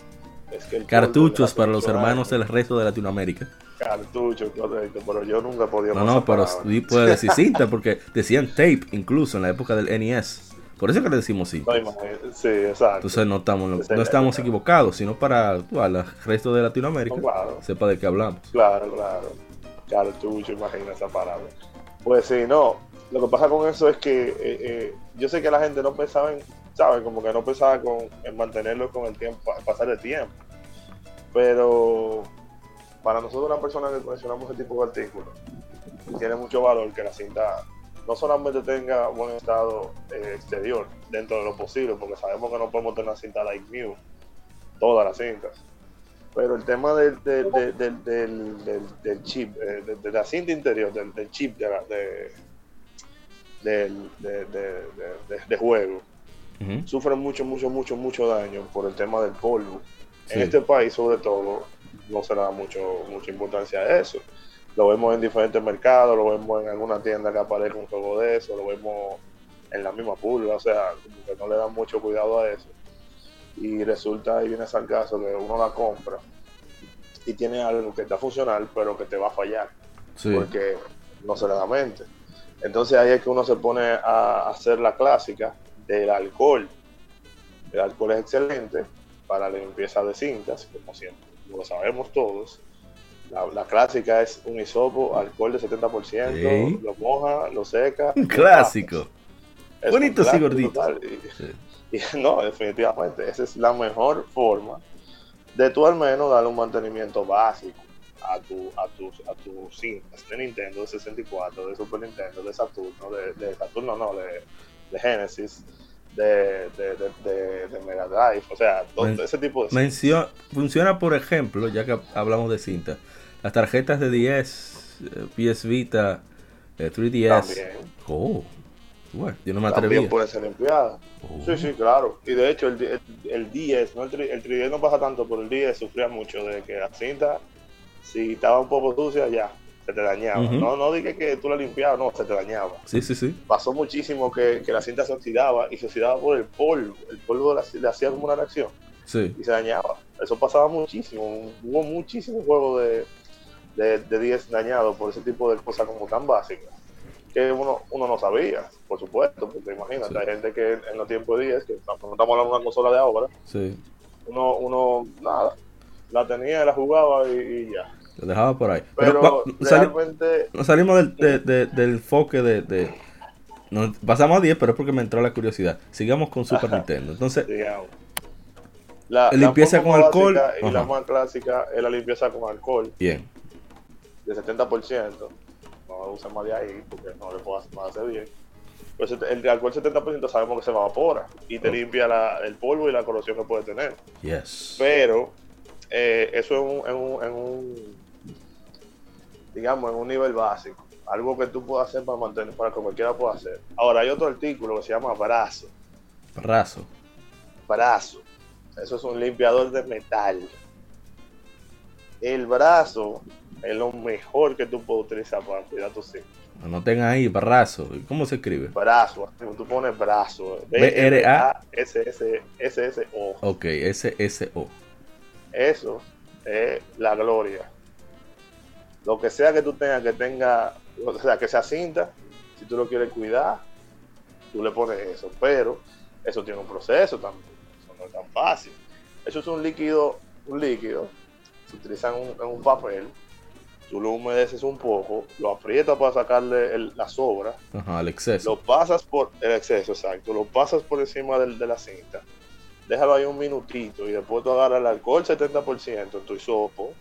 es que el Cartuchos para los hermanos del resto de Latinoamérica. Cartuchos, correcto, pero yo nunca podido No, no, pero sí puede decir cinta porque decían tape incluso en la época del NES. Por eso que le decimos imagínate. Sí, exacto. Entonces no estamos, es no estamos equivocados, sino para bueno, el resto de Latinoamérica No, claro. sepa de qué hablamos. Claro, claro. Cartucho, imagina esa palabra. Pues sí, no. Lo que pasa con eso es que eh, eh, yo sé que la gente no pensaba en, ¿sabes? Como que no pensaba con, en mantenerlo con el tiempo, pasar el tiempo. Pero para nosotros, una persona que coleccionamos ese tipo de artículos, tiene mucho valor que la cinta no solamente tenga buen estado eh, exterior dentro de lo posible, porque sabemos que no podemos tener una cinta like new, todas las cintas. Pero el tema del, del, del, del, del- chip, eh, de, de la cinta interior, del, chip de, la- de, del- de, juego, Ujú. sufre mucho, mucho, mucho, mucho daño por el tema del polvo. Sí. En este país, sobre todo, no se le da mucho, mucha importancia a eso. Lo vemos en diferentes mercados, lo vemos en alguna tienda que aparece un juego de eso, lo vemos en la misma pulga, o sea, como que no le dan mucho cuidado a eso. Y resulta, y viene al caso, que uno la compra y tiene algo que está funcional, pero que te va a fallar Sí. porque no se le da mente. Entonces ahí es que uno se pone a hacer la clásica del alcohol. El alcohol es excelente para la limpieza de cintas, como siempre, como lo sabemos todos. La, la clásica es un hisopo, alcohol de 70%, Sí. lo moja, lo seca. Un clásico. Es Bonito, sí, gordito. Y, Sí. Y no, definitivamente, esa es la mejor forma de tú al menos darle un mantenimiento básico a tu a tus a tus cintas de Nintendo de 64, de Super Nintendo, de Saturno, de, de Saturno no, de, de Genesis, de, de, Mega Drive, o sea, todo Men- ese tipo de Mencio- funciona, por ejemplo, ya que hablamos de cinta, las tarjetas de 10, eh, PS Vita, eh, 3DS. también. Oh, bueno, yo no me También atrevía. puede ser limpiada. Oh. Sí, sí, claro. Y de hecho, el, el, el 10, no el, tri- el 3DS no pasa tanto, pero el 10 sufría mucho de que la cinta, si estaba un poco sucia, ya, se te dañaba. No, no dije que tú la limpiabas, no, se te dañaba. Sí, sí, sí. Pasó muchísimo que, que la cinta se oxidaba y se oxidaba por el polvo. El polvo la- le hacía como una reacción Sí. y se dañaba. Eso pasaba muchísimo. Hubo muchísimos juegos de, de, de 10 dañados por ese tipo de cosas como tan básicas que uno, uno no sabía, por supuesto, porque imagínate, Sí. hay gente que en los tiempos de 10, que no estamos hablando de una consola de ahora, Sí. uno, uno nada, la tenía, la jugaba y, y ya. Lo dejaba por ahí. Pero, va- sali- realmente, nos salimos del, de- de- del enfoque de, de- nos pasamos a 10, pero es porque me entró la curiosidad. Sigamos con Super Ajá. Nintendo. Entonces, digamos, la, Limpieza con alcohol, Y la más clásica es la limpieza con alcohol, bien. De 70%. No usen más de ahí porque no le puedo hacer, más hacer bien. Pues el alcohol 70% sabemos que se evapora y te Ok. limpia la- el polvo y la corrosión que puede tener. Yes. Pero eh, eso es un, en un, en un, digamos, en un nivel básico. Algo que tú puedas hacer para mantener, para que cualquiera pueda hacer. Ahora hay otro artículo que se llama brazo. Raso. Brazo. Eso es un limpiador de metal. El brazo es lo mejor que tú puedes utilizar para cuidar tus hijos. Anoten ahí, Barrazo. ¿Cómo se escribe? Brazo, tú pones brazo. B-R-A-S-S-S-S-O. Ok, S-S-O. Eso es la gloria. Lo que sea que tú tengas que tenga, o sea, que sea cinta, si tú lo quieres cuidar, tú le pones eso. Pero eso tiene un proceso también. Eso no es tan fácil. Eso es un líquido, un líquido. Se utiliza en un, en un papel. Tú lo humedeces un poco, lo aprietas para sacarle el- la sobra, Ajá, el exceso. lo pasas por el exceso, exacto, lo pasas por encima del- de la cinta, déjalo ahí un minutito y después tú agarras el alcohol 70% en tu hisopo.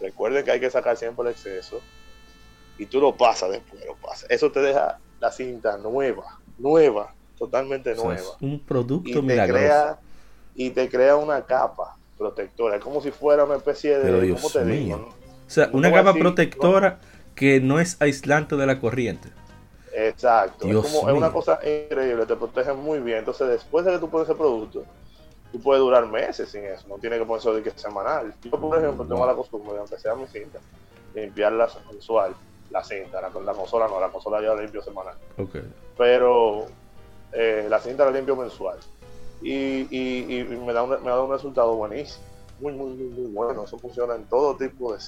Recuerden que hay que sacar siempre el exceso y tú lo pasas después, lo pasas. Eso te deja la cinta nueva, nueva, totalmente O sea, nueva. es un Y producto te, milagroso. crea, y te crea una capa protectora, es como si fuera una especie de, ¿cómo te digo? O sea, una capa decir- protectora que no es aislante de la corriente. Exacto. Dios es, como, es una cosa increíble, te protege muy bien. Entonces, después de que tú pones ese producto, tú puedes durar meses sin eso. No tiene que poner eso de que es semanal. Yo, por ejemplo, tengo la costumbre, de, aunque sea mi cinta, limpiarla mensual. La cinta, la, la consola no, la consola ya la limpio semanal. Ok. Pero eh, la cinta la limpio mensual. Y, y, y me, da un, me da un resultado buenísimo. Muy, muy, muy, muy bueno. Eso funciona en todo tipo de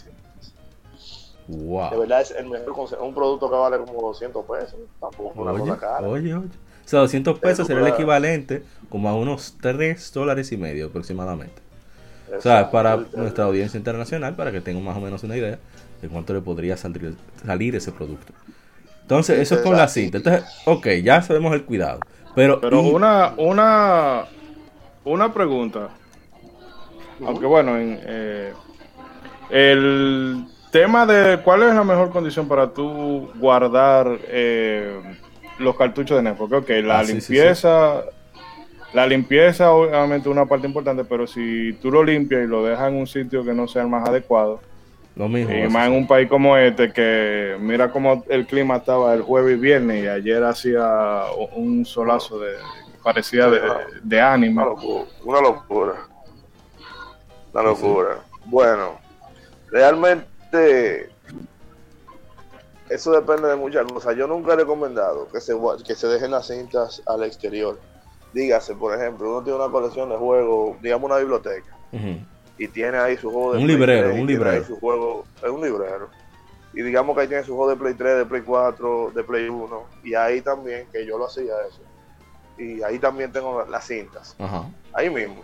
De verdad es el mejor conse- un producto que vale como 200 pesos. Tampoco es una Oye, cosa cara. oye, oye. O sea, 200 pesos Eso, sería el equivalente como a unos 3 dólares y medio aproximadamente. O sea, para nuestra audiencia internacional, para que tengan más o menos una idea de cuánto le podría salir, salir ese producto. Entonces, eso es con la cinta. Entonces, ok, ya sabemos el cuidado. Pero, Pero y- una, una, una pregunta. Aunque bueno, en, eh, el tema de cuál es la mejor condición para tú guardar eh, los cartuchos de NES. Porque, ok, la Ah, sí, sí, limpieza, la limpieza obviamente es una parte importante, pero si tú lo limpias y lo dejas en un sitio que no sea el más adecuado, lo mismo. y más en un país como este, que mira cómo el clima estaba el jueves y viernes, y ayer hacía un solazo de parecía de, de Una ánima. locura. Una locura. Una locura. Bueno, realmente eso depende de muchas cosas. Yo nunca he recomendado que se, que se dejen las cintas al exterior. Dígase, por ejemplo, uno tiene una colección de juegos, digamos una biblioteca, y tiene ahí su juego de Un Play librero, 3, un y librero. su juego, es un librero. Y digamos que ahí tiene su juego de Play 3, de Play 4, de Play 1. Y ahí también, que yo lo hacía eso. Y ahí también tengo las cintas ahí mismo.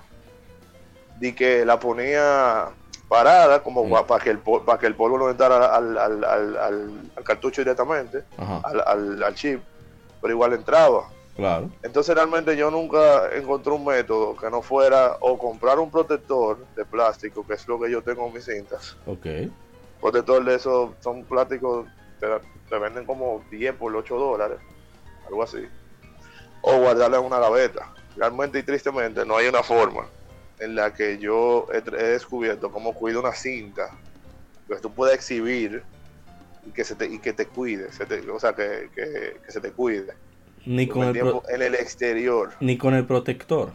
Di que la ponía parada como Mm. para que el para que el polvo no entrara al, al, al, al- cartucho directamente, Ajá. al, al, al chip, pero igual entraba. Claro. Entonces realmente yo nunca encontré un método que no fuera o comprar un protector de plástico, que es lo que yo tengo en mis cintas. Ok. Protector de esos son plásticos, te, te venden como 10 por 8 dólares, algo así. O guardarla en una gaveta. Realmente y tristemente no hay una forma en la que yo he, he descubierto cómo cuido una cinta, que tú puedes exhibir y que, se te, y que te cuide, se te- o sea, que, que- que se te cuide. Ni con, el tiempo en el exterior. ni con el protector.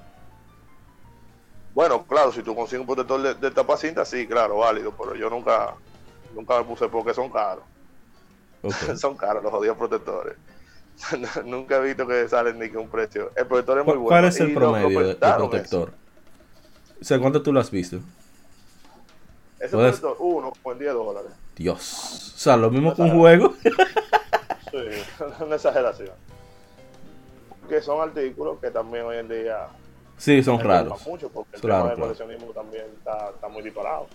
Bueno, claro, si tú consigues un protector de, de tapacinta, sí, claro, válido, pero yo nunca, nunca me puse porque son caros. Son caros los jodidos protectores. nunca he visto que salen ni que un precio. El protector es muy ¿Cu- bueno. ¿Cuál es el y promedio de, de comentaron protector? O sea, ¿cuánto tú lo has visto? Eso. Ese Puedes- uno, como en 10 dólares. Dios. O sea, lo mismo que un juego. Sí, una exageración. Que son artículos que también hoy en día Sí, son raros. mucho porque el Claro, tema del claro. coleccionismo también está, está muy disparado.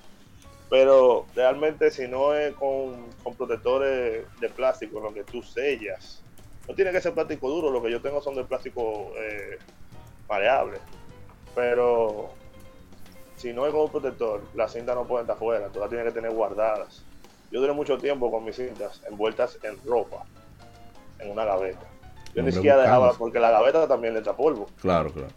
Pero realmente si no es con, con protectores de plástico lo que tú sellas, no tiene que ser plástico duro, lo que yo tengo son de plástico eh, maleable. Pero si no con un protector, las cintas no pueden estar afuera, tú las tienes que tener guardadas. Yo duré mucho tiempo con mis cintas envueltas en ropa, en una gaveta. Yo ni siquiera dejaba, porque la gaveta también le entra polvo. Claro, claro.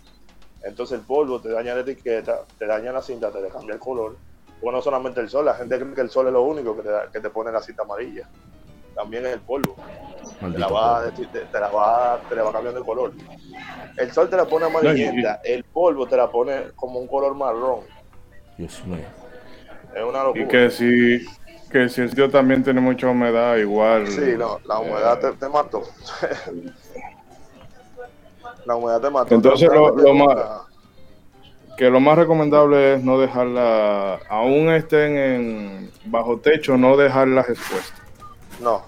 Entonces el polvo te daña la etiqueta, te daña la cinta, te cambia el color. Bueno, no solamente el sol, la gente cree que el sol es lo único que te, da- que te pone la cinta amarilla. También es el polvo. Te la, va, polvo. te, te la va, te la va cambiando el color. El sol te la pone amarillenta, el polvo te la pone como un color marrón. Dios mío. Es una locura. Y que si, que si el sitio también tiene mucha humedad, igual. Sí, no, la humedad te, te mató. la humedad te mató. Entonces, lo- una- más- Que lo más recomendable es no dejarla, aún estén en bajo techo, no dejarlas expuestas. No.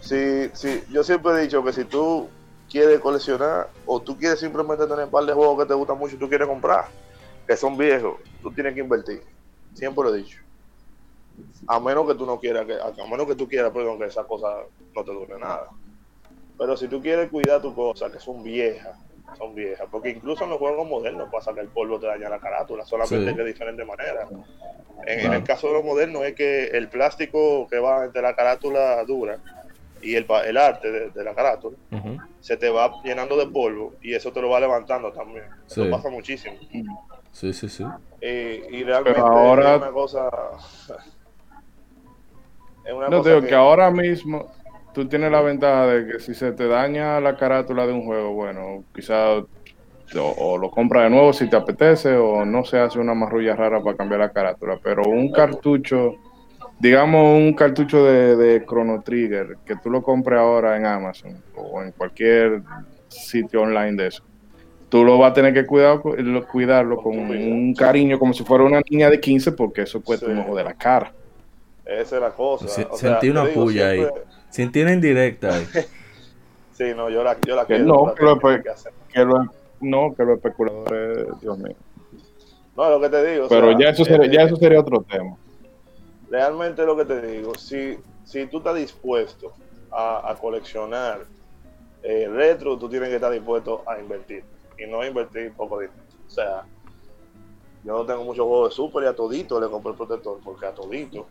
Si, si, yo siempre he dicho que si tú quieres coleccionar o tú quieres simplemente tener un par de juegos que te gustan mucho y tú quieres comprar, que son viejos, tú tienes que invertir. Siempre lo he dicho. A menos que tú no quieras, que, a menos que tú quieras, perdón, que esa cosa no te dure nada. Pero si tú quieres cuidar tus cosas, que son viejas, son viejas, porque incluso en los juegos modernos pasa que el polvo te daña la carátula, solamente Sí. que de diferente manera. En, el caso de los modernos es que el plástico que va entre la carátula dura y el, el arte de, de la carátula se te va llenando de polvo y eso te lo va levantando también. Eso Sí. pasa muchísimo. Sí, sí, sí. Eh, y realmente Pero ahora- es una cosa... es una No cosa te digo que ahora mismo tú tienes la ventaja de que si se te daña la carátula de un juego, bueno, quizás o, o lo compras de nuevo si te apetece o no se hace una marrulla rara para cambiar la carátula, pero un cartucho, digamos un cartucho de, de Chrono Trigger, que tú lo compres ahora en Amazon o en cualquier sitio online de eso. Tú lo vas a tener que cuidar, lo- cuidarlo con un cariño como si fuera una niña de 15 porque eso cuesta Sí. un ojo de la cara. Esa es la cosa. Se- O sea, sentí una digo, puya ahí. Sentí una indirecta ahí. Sí, no, yo la, yo la Que quiero. no, la pero pues- que que lo, no, que los especuladores, Dios mío. No, lo que te digo. o Pero sea, ya eso sería, eh, ya eso sería otro tema. realmente lo que te digo, si, si tú estás dispuesto a, a coleccionar eh, retro, tú tienes que estar dispuesto a invertir. Y no invertir poco dinero. O sea, yo no tengo muchos juegos de Super y a todito le compré el protector, porque a todito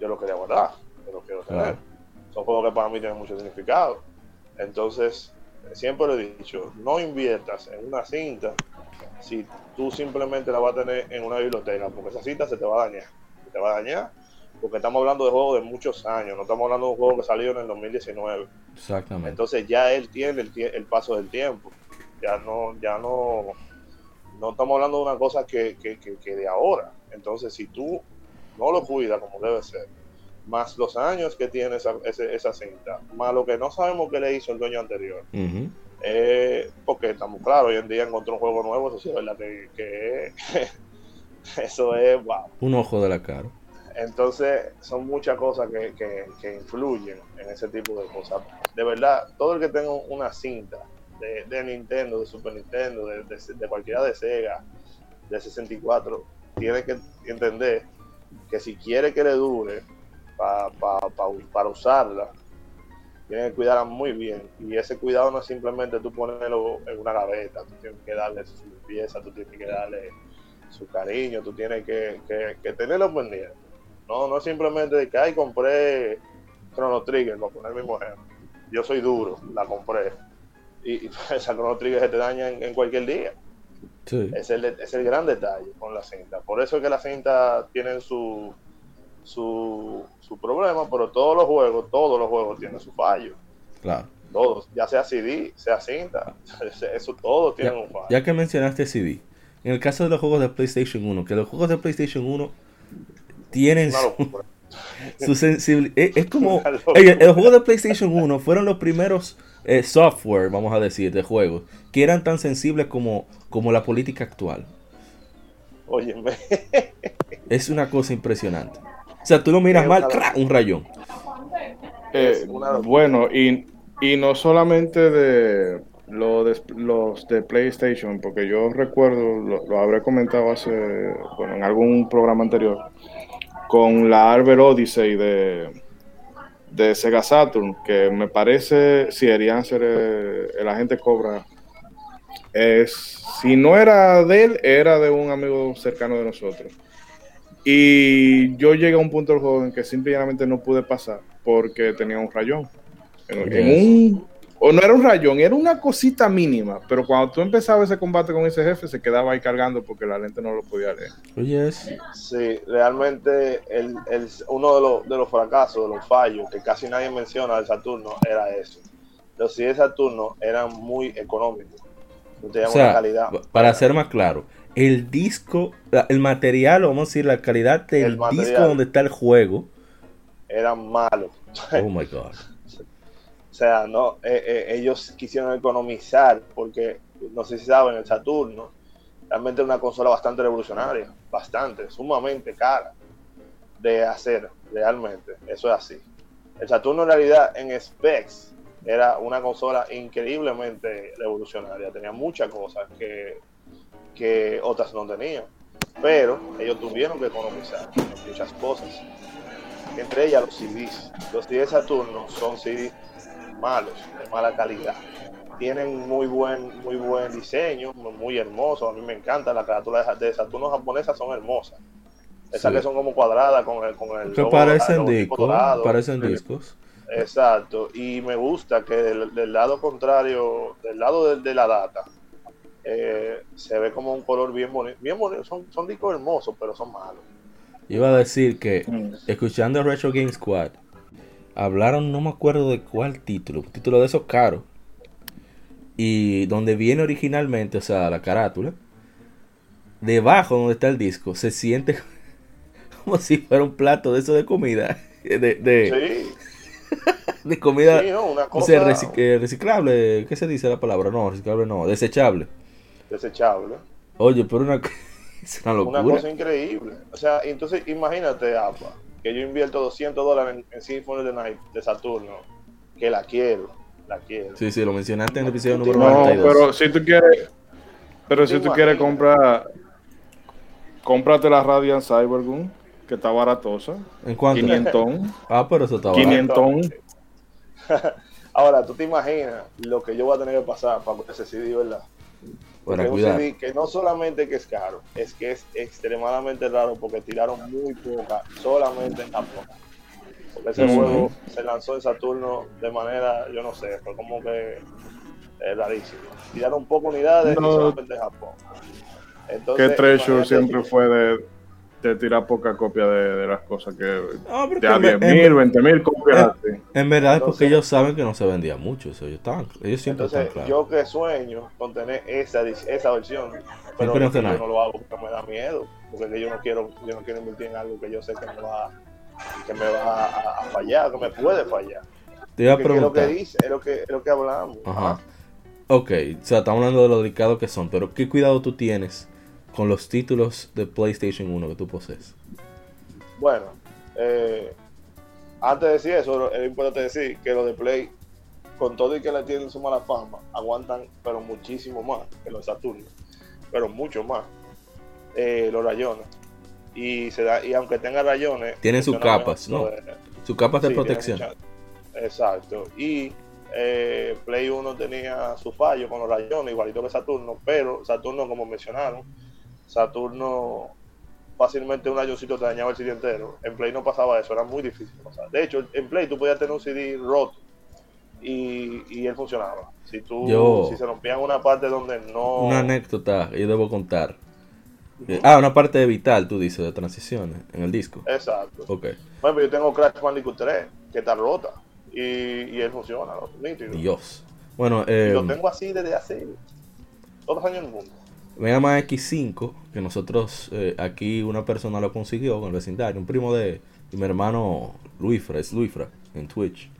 yo lo quería guardar, yo lo quiero tener. Claro. Son juegos que para mí tienen mucho significado. Entonces, siempre lo he dicho, no inviertas en una cinta si tú simplemente la vas a tener en una biblioteca, porque esa cinta se te va a dañar. Se te va a dañar, porque estamos hablando de juegos de muchos años, no estamos hablando de un juego que salió en el 2019. Exactamente. Entonces ya él tiene el, paso del tiempo. Ya no, ya no, no estamos hablando de una cosa que, que, que- que de ahora. Entonces, si tú no lo cuidas como debe ser, más los años que tiene esa, esa cinta, más lo que no sabemos que le hizo el dueño anterior, eh, porque estamos claros, hoy en día encontró un juego nuevo, eso sí es verdad que, que eso es wow. Un ojo de la cara. Entonces, son muchas cosas que, que- que influyen en ese tipo de cosas. De verdad, todo el que tenga una cinta de, de Nintendo, de Super Nintendo, de, de- de cualquiera de Sega, de 64, tiene que entender que si quiere que le dure pa- pa- pa- para usarla, tienen que cuidarla muy bien. Y ese cuidado no es simplemente tú ponerlo en una gaveta, tú tienes que darle su limpieza, tú tienes que darle su cariño, tú tienes que, que, que tenerlo pendiente. No, no es simplemente de que, ay, compré Chrono Trigger, por poner el mismo ejemplo. Yo soy duro, la compré. Y, y esa Chrono Trigger se te daña en, en cualquier día. Sí. Es el, es el gran detalle con la cinta. Por eso es que la cinta tienen su, su, su problema, pero todos los juegos, todos los juegos tienen su fallo. Claro. Todos, ya sea CD, sea cinta, eso todo tiene Ya, un fallo. ya que mencionaste CD, en el caso de los juegos de PlayStation 1, que los juegos de PlayStation 1 tienen su, sensibilidad. Es, es como. Locura. Oye, los juegos de PlayStation 1 fueron los primeros eh, software, vamos a decir, de juegos, que eran tan sensibles como, como la política actual. Óyeme, Es una cosa impresionante. O sea, tú lo miras Es mal, un rayón. Eh, bueno, y, y no solamente de, lo de los de PlayStation, porque yo recuerdo, lo, lo habré comentado hace, bueno, en algún programa anterior, con la Arbor Odyssey de, de Sega Saturn, que me parece, si Erian ser eh, el agente Cobra, es, si no era de él, era de un amigo cercano de nosotros. Y yo llegué a un punto del juego en que simplemente no pude pasar porque tenía un rayón. En, en Yes. un, o no era un rayón, era una cosita mínima. Pero cuando tú empezabas ese combate con ese jefe, se quedaba ahí cargando porque la lente no lo podía leer. Oye, es. sí, realmente el, el- uno de los, de los fracasos, de los fallos que casi nadie menciona del Saturno era eso. Los CD de Saturno eran muy económicos. No tenían O sea, una calidad. para ser más claro, el disco, el material, o vamos a decir, la calidad del disco donde está el juego. Eran malos. Oh my god. O sea, no, eh, eh, ellos quisieron economizar porque, no sé si saben, el Saturno realmente es una consola bastante revolucionaria, bastante, sumamente cara de hacer, realmente, eso es así. El Saturno en realidad en specs era una consola increíblemente revolucionaria, tenía muchas cosas que, que otras no tenían, pero ellos tuvieron que economizar en muchas cosas, entre ellas los CDs. Los CDs de Saturno son CDs malos, de mala calidad. Tienen muy buen, muy buen diseño, muy, hermoso. A mí me encanta las carátulas de Saturno japonesas, son hermosas. Esas Sí. que son como cuadradas con el, con el Que logo- parecen dorado. Parecen discos. Exacto. Y me gusta que del, del lado contrario, del lado de, de la data, eh, se ve como un color bien bonito. Bien bonito. Son, son discos hermosos, pero son malos. Iba a decir que, Mm. escuchando Retro Game Squad, hablaron, no me acuerdo de cuál título, un título de esos caros. Y donde viene originalmente, o sea, la carátula, debajo donde está el disco, se siente como si fuera un plato de eso de comida. De, de, Sí, de comida sí, ¿no? Una o sea, eh, reciclable. ¿Qué se dice la palabra? No, reciclable no, desechable. Desechable. Oye, pero una, es una cosa increíble. O sea, entonces imagínate, APA, que yo invierto 200 dólares en, en Symphony of the Night de Saturno, que la quiero, la quiero. Sí, sí, lo mencionaste en el episodio número No, No, 92. pero si tú quieres, pero si ¿Te tú quieres comprar, cómprate la Radiant Cybergun, que está baratosa, ¿En cuánto? 500, Ah, pero eso está barato. 500. Ahora, tú te imaginas lo que yo voy a tener que pasar para ese CD, ¿verdad? Porque Para es un cuidar. CD que no solamente que es caro, es que es extremadamente raro porque tiraron muy poca, solamente en Japón. Porque ese juego se lanzó en Saturno de manera, yo no sé, fue como que es rarísimo. Tiraron pocas unidades y solamente en Japón. Que Treasure siempre fue de, de tirar poca copia de, de las cosas que No, pero de a que en, 10 en- mil, 20 mil copias así. en verdad es porque ellos saben que no se vendía mucho. Eso ellos, estaban, ellos siempre Entonces, están claros. yo que sueño con tener esa, esa versión, pero yo no lo hago porque me da miedo, porque que yo no quiero, yo no quiero invertir en algo que yo sé que me va, que me va a, a fallar, que me puede fallar. Te iba a Porque es lo que preguntar. dice, es lo que, es lo que hablamos. Ajá. Ok, o sea, estamos hablando de lo delicado que son, pero ¿qué cuidado tú tienes con los títulos de PlayStation 1 que tú posees? Bueno, eh, antes de decir eso, es importante decir que los de Play, con todo y que le tienen su mala fama, aguantan, pero muchísimo más que los Saturno, pero mucho más eh, los rayones. Y se da, y aunque tenga rayones, Tienen sus capas, ¿no? de- Sus capas de sí, protección. Exacto. Y eh, Play 1 tenía su fallo con los rayones, igualito que Saturno, pero Saturno, como mencionaron, Saturno fácilmente un rayoncito te dañaba el CD entero. En Play no pasaba eso, era muy difícil pasar. De hecho, en Play tú podías tener un CD roto y, y él funcionaba. Si tú Yo- si se rompía en una parte donde no Una anécdota yo debo contar. Eh, Ah, una parte vital, tú dices, de transiciones en el disco. Exacto. Ok. Ejemplo, yo tengo Crash Bandicoot 3 que está rota y, y él funciona, ¿no? nítido. Dios. Bueno, Y eh, lo tengo así desde hace todos los años del mundo. Mega Man X5, que nosotros eh, aquí una persona lo consiguió con el vecindario, un primo de, de mi hermano Luifra, es Luifra, en Twitch.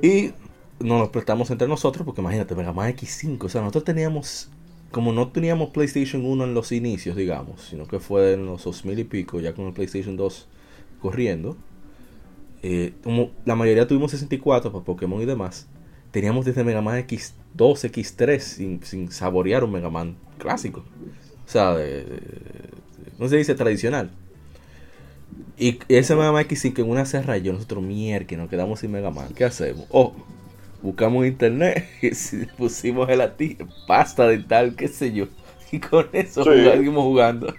Y nos lo prestamos entre nosotros, porque imagínate, Mega Man X5, o sea, nosotros teníamos, como no teníamos PlayStation 1 en los inicios, digamos, sino que fue en los 2000 y pico, ya con el PlayStation 2 corriendo, eh, como la mayoría tuvimos 64 para Pokémon y demás, teníamos desde Mega Man X2, X3 sin, sin saborear un Mega Man clásico. O sea, de, ¿cómo se dice? Tradicional. Y ese Mega Man X5 en una se rayó, nosotros mierda, que nos quedamos sin Mega Man. ¿Qué hacemos? Oh, buscamos internet y si pusimos el ati, pasta dental, qué sé yo. Y con eso Sí. jugamos- seguimos jugando.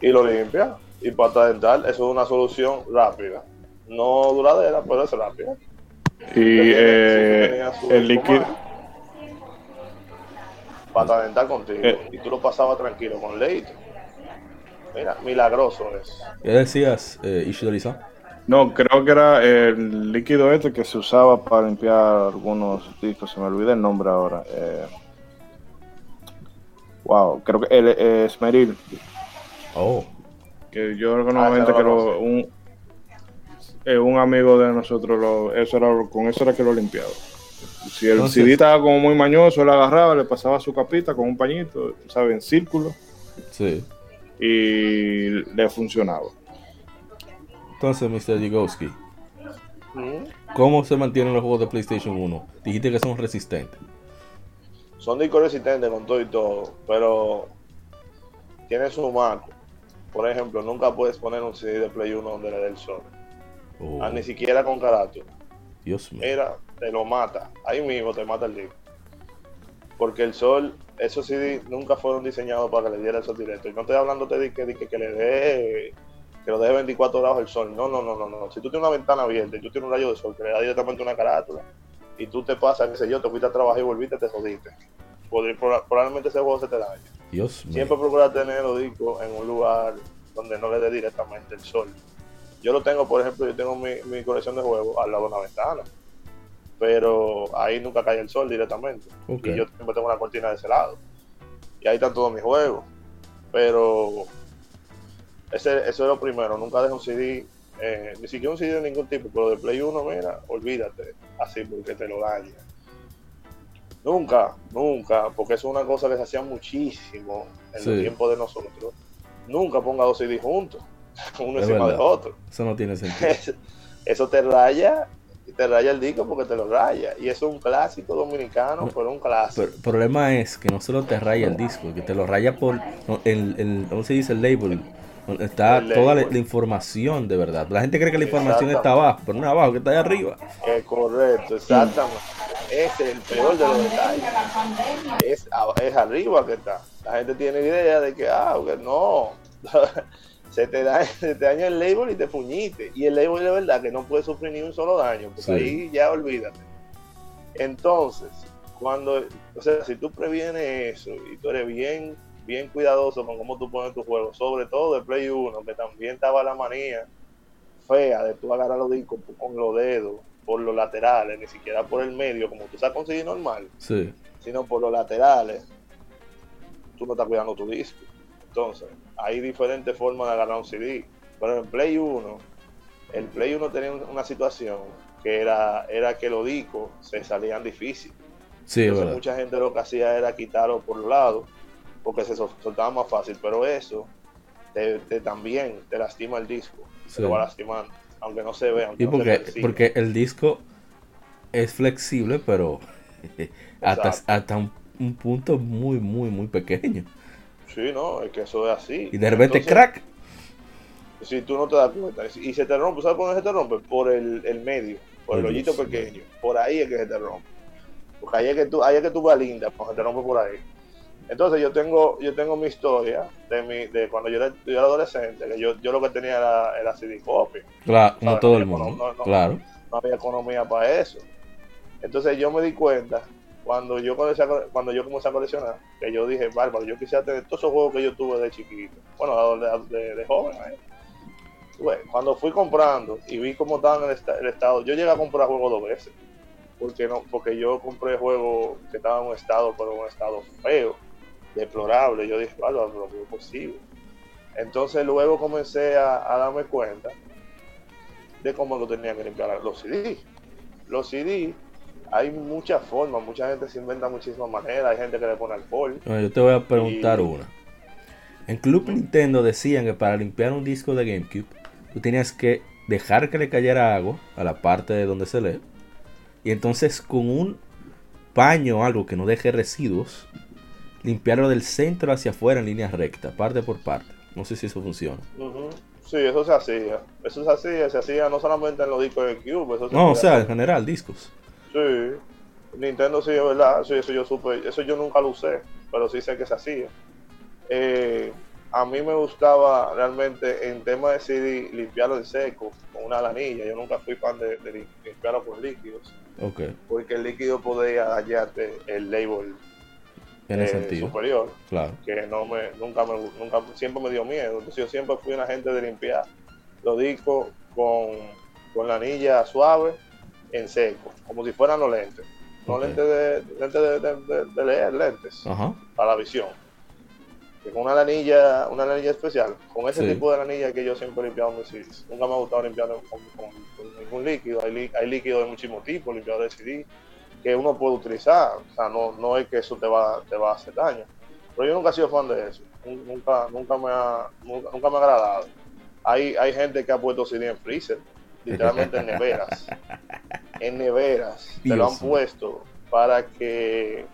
Y lo limpia. Y pasta dental, eso es una solución rápida. No duradera, pero es rápida. Y eh, el líquido. Pasta dental contigo. Eh. Y tú lo pasabas tranquilo con leite. Mira, milagroso es. ¿Qué decías, eh, Ishidori-san? No, creo que era el líquido este que se usaba para limpiar algunos discos. Se me olvida el nombre ahora. Eh, wow, creo que el eh, Esmeril. Oh, Que yo conozco Ah, que lo un, eh, un amigo de nosotros, lo, eso era, con eso era que lo limpiaba. Si el Entonces- CD estaba como muy mañoso, él agarraba, le pasaba su capita con un pañito, ¿sabes? En círculo sí. y le funcionaba. Entonces, Mr. Digowski, Mm. ¿cómo se mantienen los juegos de PlayStation 1? Dijiste que son resistentes. Son discos resistentes con todo y todo, pero tienen su marco. Por ejemplo, nunca puedes poner un CD de Play 1 donde le dé el sol. Oh, Ah, ni siquiera con carátula. Dios mío. Mira, te lo mata. Ahí mismo te mata el disco. Porque el sol, esos CD nunca fueron diseñados para que le diera el sol directo. Y no estoy hablando de que, de que, que le dé que lo deje 24 grados el sol. No, no, no, no, no. Si tú tienes una ventana abierta y tú tienes un rayo de sol que le da directamente una carátula y tú te pasas, qué sé yo, te fuiste a trabajar y volviste, te jodiste. Probablemente ese juego se te dañe. Dios mío. Siempre procura tener los discos en un lugar donde no le dé directamente el sol. Yo lo tengo, por ejemplo, yo tengo mi, mi colección de juegos al lado de una ventana. Pero ahí nunca cae el sol directamente. Ok. Y yo siempre tengo una cortina de ese lado. Y ahí están todos mis juegos. Pero ese, eso es lo primero. Nunca dejo un CD, eh, ni siquiera un CD de ningún tipo. Pero de Play 1, mira, olvídate. Así porque te lo daña. Nunca, nunca, porque eso es una cosa que se hacía muchísimo en Sí. el tiempo de nosotros. Nunca ponga dos CD juntos, uno Es encima verdad. de otro. Eso no tiene sentido. Eso, te raya, te raya el disco porque te lo raya. Y eso es un clásico dominicano, No, pero un clásico. Pero el problema es que no solo te raya el disco, que te lo raya por el, el, ¿cómo se dice? El label. Está El toda la, label. la información de verdad. La gente cree que la información está abajo, pero no es abajo, que está ahí arriba. Es correcto, exactamente. Ese es el peor de los detalles. Es, es arriba que está. La gente tiene idea de que, ah, que no. se, te da, se te daña el label y te puñite. Y el label de verdad que no puede sufrir ni un solo daño, porque Sí. ahí ya olvídate. Entonces, cuando, o sea, si tú previenes eso y tú eres bien, bien cuidadoso con cómo tú pones tu juego, sobre todo de Play 1, que también estaba la manía fea de tú agarrar los discos con los dedos, por los laterales, ni siquiera por el medio, como tú sabes conseguir normal, Sí. sino por los laterales, tú no estás cuidando tu disco. Entonces, hay diferentes formas de agarrar un CD. Pero en Play 1, el Play 1 tenía una situación que era, era que los discos se salían difícil. Sí, es Entonces, verdad. mucha gente lo que hacía era quitarlo por los lados, porque se sol- soltaba más fácil, pero eso te, te también te lastima el disco, Sí. te lo va lastimando, aunque no se vea. Y no porque, porque el disco es flexible, pero hasta, hasta un, un punto muy, muy, muy pequeño. Sí, no, es que eso es así. Y de repente, Entonces, crack. Si tú no te das cuenta, y se te rompe, ¿sabes por dónde se te rompe? Por el, el medio, por el hoyito Dios pequeño, por ahí es que se te rompe. Porque ahí es que tú, ahí es que tú vas linda, pues se te rompe por ahí. Entonces yo tengo, yo tengo mi historia de mi, de cuando yo era, yo era adolescente, que yo, yo lo que tenía era, era CD copy. Claro, ¿sabes? todo el No, mundo. no, no. Claro. no había economía para eso. Entonces yo me di cuenta cuando yo comencé a, cuando yo comencé a coleccionar que yo dije, bárbaro, yo quisiera tener todos esos juegos que yo tuve de chiquito, bueno, de, de, joven. ¿eh? Cuando fui comprando y vi cómo estaban el, esta- el estado, yo llegué a comprar juegos dos veces, porque no, porque yo compré juegos que estaban en un estado, pero en un estado feo, deplorable. Yo dije, bárbaro, pero ¿cómo es posible? Entonces luego comencé a, a darme cuenta de cómo lo tenía que limpiar los CD. Los CD, hay muchas formas, mucha gente se inventa muchísimas maneras, hay gente que le pone alcohol. Bueno, yo te voy a preguntar Y- una. En Club Nintendo decían que para limpiar un disco de GameCube, tú tenías que dejar que le cayera agua a la parte de donde se lee. Y entonces con un paño o algo que no deje residuos, limpiarlo del centro hacia afuera en línea recta, parte por parte. No sé si eso funciona. Ujú. Sí, eso se hacía. Eso se hacía, se hacía no solamente en los discos de Cube. Eso se No, o sea, en general, discos. Sí. Nintendo sí, es verdad. Sí, eso yo supe. Eso yo nunca lo usé, pero sí sé que se hacía. Eh, a mí me gustaba realmente en tema de CD limpiarlo en seco con una lanilla. Yo nunca fui fan de, de lim- limpiarlo con líquidos, porque el líquido podía dañarte el label tiene eh, sentido. superior, Claro. que no me, nunca me, nunca, siempre me dio miedo. Entonces yo siempre fui una gente de limpiar los discos con, con la anilla suave en seco, como si fueran los lentes. No lentes, de, lentes de, de- de- de leer, lentes Ajá. para la visión. Con una lanilla, una lanilla especial, con ese Sí. tipo de lanilla que yo siempre he limpiado mis CDs. Nunca me ha gustado limpiarlo con, con- con ningún líquido. Hay, lí- hay líquidos de muchísimos tipos, limpiadores de CD, que uno puede utilizar. O sea, no, no es que eso te va, te va a hacer daño. Pero yo nunca he sido fan de eso. Nun- Nunca, nunca, me, ha, nunca, nunca me ha agradado. Hay, hay gente que ha puesto CD en freezer, literalmente en neveras. En neveras. Te lo han Dios puesto para que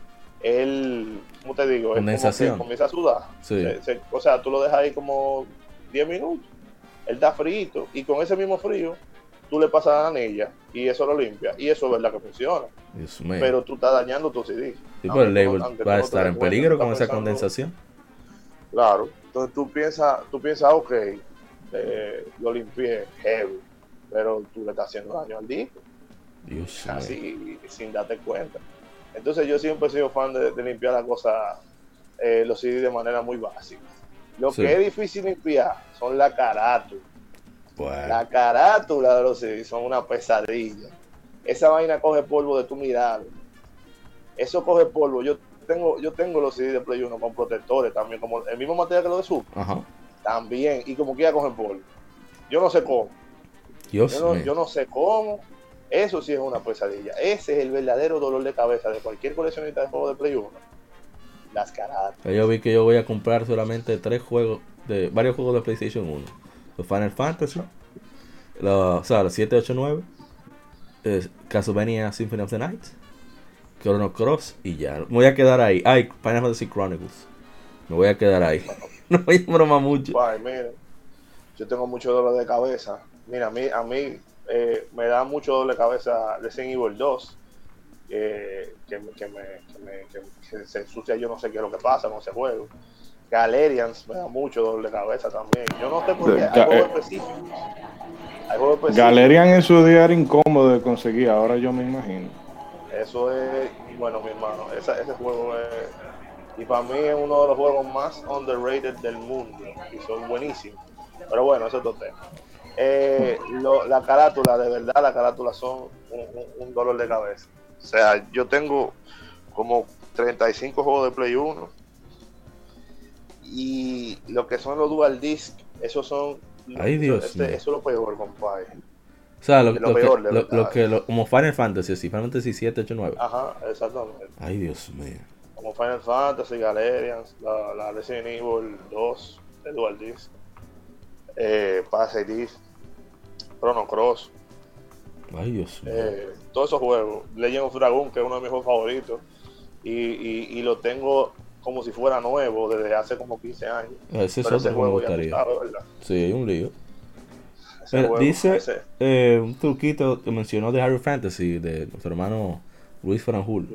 él, ¿cómo te digo? Es como que comienza a sudar. Sí. Se- se- o sea, tú lo dejas ahí como 10 minutos. Él está frito y con ese mismo frío tú le pasas la anilla y eso lo limpia. Y eso es verdad que funciona. Dios. Pero tú estás dañando tu CD. Sí, pero el no- label va a no estar en cuenta, peligro con esa condensación. Claro. Entonces tú piensas, tú piensas, ok, eh, lo limpié heavy, pero tú le estás haciendo daño al disco, Dios así sin darte cuenta. Entonces yo siempre he sido fan de, de limpiar las cosas, eh, los CD de manera muy básica. Lo Sí. que es difícil limpiar son la carátula. Bueno, La carátula de los CD son una pesadilla. Esa vaina coge polvo de tu mirada. Eso coge polvo. Yo tengo, yo tengo los CD de Play 1 con protectores también, como el mismo material que los de Super. Ajá. También, y como quiera cogen polvo. Yo no sé cómo. Dios Yo no, mío. yo no sé cómo. Eso sí es una pesadilla. Ese es el verdadero dolor de cabeza de cualquier coleccionista de juegos de Play 1. Las carátulas. Ya Yo vi que yo voy a comprar solamente tres juegos, de varios juegos de PlayStation 1. Los Final Fantasy, los, o sea, los 7, 8, 9, eh, Castlevania Symphony of the Night, Chrono Cross y ya. Me voy a quedar ahí. Ay, Final Fantasy Chronicles. Me voy a quedar ahí. no voy a broma mucho. Ay, mire, yo tengo mucho dolor de cabeza. Mira, a mí, a mí eh, me da mucho de cabeza Resident Evil 2. eh, que, me- que, me, que, me- que- que se ensucia, yo no sé qué es lo que pasa con ese juego. Galerians me da mucho de cabeza también. Yo no sé por qué. Hay Ga- juegos eh. específicos. Hay juegos específicos. Galerian en su día era incómodo de conseguir, ahora yo me imagino. Eso es, bueno, mi hermano, esa- ese juego es, y para mí es uno de los juegos más underrated del mundo, y son buenísimos. Pero bueno, eso es otro tema. Eh, lo- la carátula, de verdad, la carátula son un, un- dolor de cabeza. O sea, yo tengo como 35 juegos de Play 1, y lo que son los dual disc, esos son... Ay, Dios este-. Eso es lo peor, compadre. O sea, lo, lo lo peor, que, lo, lo que como Final Fantasy, sí, Final Fantasy 7, 8, 9. Ajá, exactamente. Ay, Dios mío. como Final Fantasy, Galerians, la, la Resident Evil 2, el Dual Disc, eh, Pase Disc, Chrono Cross, Ay, Dios mío. eh, todos esos juegos, Legend of Dragon, que es uno de mis juegos favoritos, y, y, y lo tengo como si fuera nuevo desde hace como 15 años. Ese es otro ese que me juego gustaría. Sí, hay un lío. Mira, juego, dice eh, un truquito que mencionó de Harry Fantasy de nuestro hermano Luis Franjul.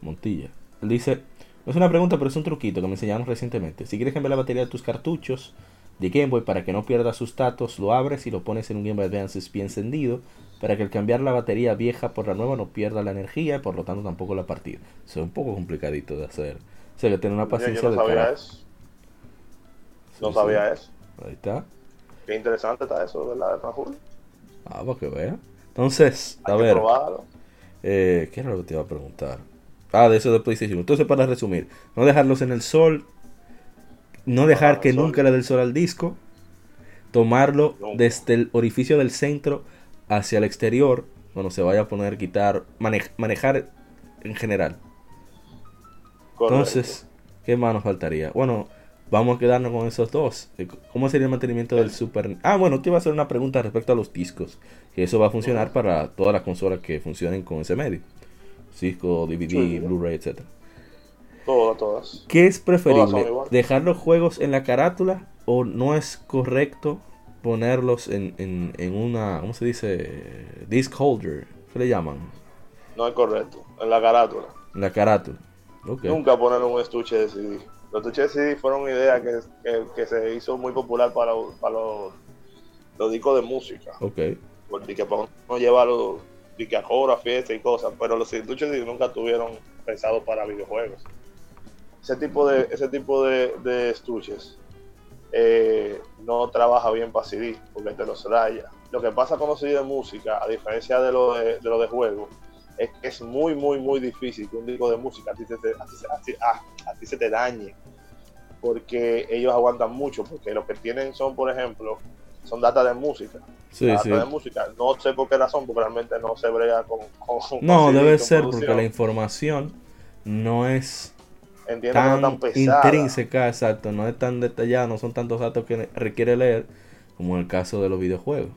Montilla. Él dice, no es una pregunta, pero es un truquito que me enseñaron recientemente. Si quieres cambiar la batería de tus cartuchos de Game Boy para que no pierda sus datos, lo abres y lo pones en un Game Boy Advance bien encendido para que al cambiar la batería vieja por la nueva no pierda la energía y por lo tanto tampoco la partida. Eso es un poco complicadito de hacer. O sea, que tener una paciencia yo no del sabía eso. No Sí, sabía sí. eso. Ahí está. Qué interesante está eso, ¿verdad, Rahul? Ah, para que vea. Entonces, a Hay ver. Eh, ¿Qué era lo que te iba a preguntar? Ah, de eso de PlayStation. Entonces, para resumir, no dejarlos en el sol, no dejar al que nunca le dé el sol al disco, tomarlo desde el orificio del centro hacia el exterior, cuando se vaya a poner quitar, manej- manejar en general. Entonces, ¿qué más nos faltaría? Bueno, vamos a quedarnos con esos dos. Eh, ¿Cómo sería el mantenimiento del Super? Ah, bueno, te iba a hacer una pregunta respecto a los discos. Que eso va a funcionar para todas las consolas que funcionen con ese medio. Disco, DVD. Blu-ray, etc. Todas, todas. ¿Qué es preferible? ¿Dejar los juegos en la carátula o no es correcto ponerlos en, en, en una, ¿cómo se dice? Disc holder. ¿Qué le llaman? No es correcto. En la carátula. En la carátula. Ok. Nunca poner un estuche de CD. Los estuches de CD fueron una idea que, que, que se hizo muy popular para, los- para los, los discos de música. Ok. Porque que para no llevarlo y que a fiesta y cosas. Pero los estuches de CD nunca tuvieron pensados para videojuegos. Ese tipo de, ese tipo de, de estuches eh, no trabaja bien para CD porque te los raya. Lo que pasa con los CD de música, a diferencia de lo de, de, lo de juego, es que es muy, muy, muy difícil que un disco de música a ti se te, a ti se- a ti- ah, a ti se te dañe. Porque ellos aguantan mucho, porque lo que tienen son, por ejemplo, son datas de música. Sí, data de música. No sé por qué razón, porque realmente no se brega con. con- con No, CD, debe con ser porque la información no es Entiendo que tan, no tan pesada. intrínseca, exacto, no es tan detallada, no son tantos datos que requiere leer como en el caso de los videojuegos.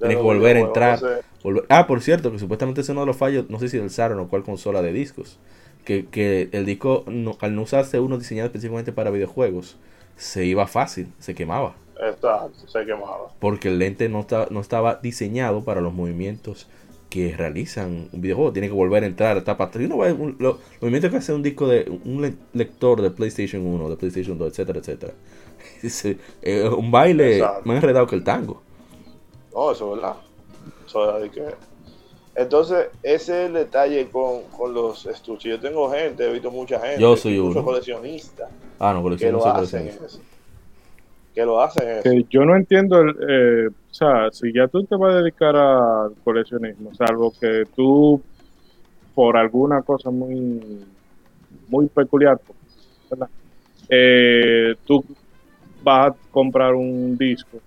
de Tiene que los volver a entrar. Volver- Ah, por cierto, que supuestamente es uno de los fallos, no sé si del Saturn o cuál consola de discos, que, que el disco, no- al no usarse uno diseñado específicamente para videojuegos, se iba fácil, se quemaba, está, se quemaba. porque el lente no, está- no estaba diseñado para los movimientos que realizan un videojuego, tiene que volver a entrar a etapa 3. Uno ve un- lo- los movimientos que hace un disco de un le- lector de PlayStation 1, de PlayStation 2, etcétera, etcétera. Eh, un baile Exacto. más enredado que el tango. No, eso es verdad. Eso es que... Entonces, ese es el detalle con, con los estuches. Yo tengo gente, he visto mucha gente, Yo soy uno. coleccionistas, Ah, no, que colección lo hacen coleccionista. eso. Que lo hacen eso. Que yo no entiendo, el, eh, sea, si ya tú te vas a dedicar al coleccionismo, salvo que tú, por alguna cosa muy, muy peculiar, ¿verdad? Eh, tú vas a comprar un disco,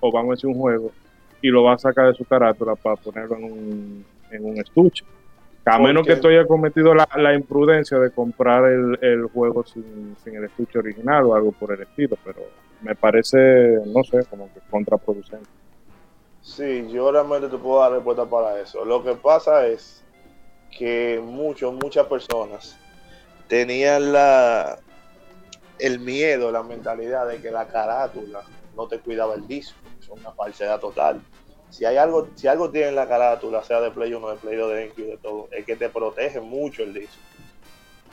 o vamos a decir un juego, y lo vas a sacar de su carátula para ponerlo en un, en un estuche. A ¿Por menos que tú hayas cometido la, la imprudencia de comprar el, el juego sin, sin el estuche original o algo por el estilo, pero me parece, no sé, como que contraproducente. Sí, yo realmente te puedo dar respuesta para eso. Lo que pasa es que muchos, muchas personas tenían la el miedo, la mentalidad de que la carátula no te cuidaba el disco. Es una falsedad total. Si hay algo, si algo tiene en la carátula, sea de Play 1, de Play 2, de GameCube, de todo, es que te protege mucho el disco.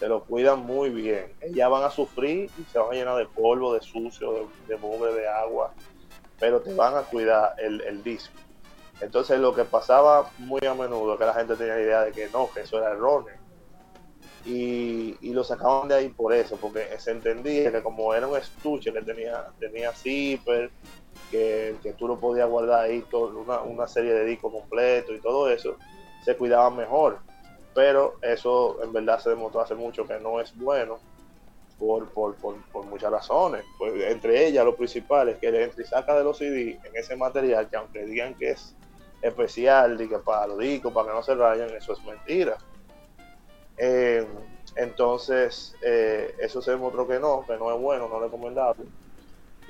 Te lo cuidan muy bien. Ellas van a sufrir y se van a llenar de polvo, de sucio, de, de mugre, de agua pero te van a cuidar el, el disco. Entonces lo que pasaba muy a menudo es que la gente tenía la idea de que no, que eso era erróneo. Y, y lo sacaban de ahí por eso, porque se entendía que como era un estuche que tenía, tenía zipper, que, que tú lo podías guardar ahí todo, una, una serie de discos completos y todo eso, se cuidaba mejor. Pero eso en verdad se demostró hace mucho que no es bueno por, por, por, por muchas razones. Pues, entre ellas, lo principal es que el entra saca de los CD en ese material que aunque digan que es especial, y que para los discos, para que no se rayen, eso es mentira. Eh, entonces, eh, eso se demostró que no, que no es bueno, no es recomendable.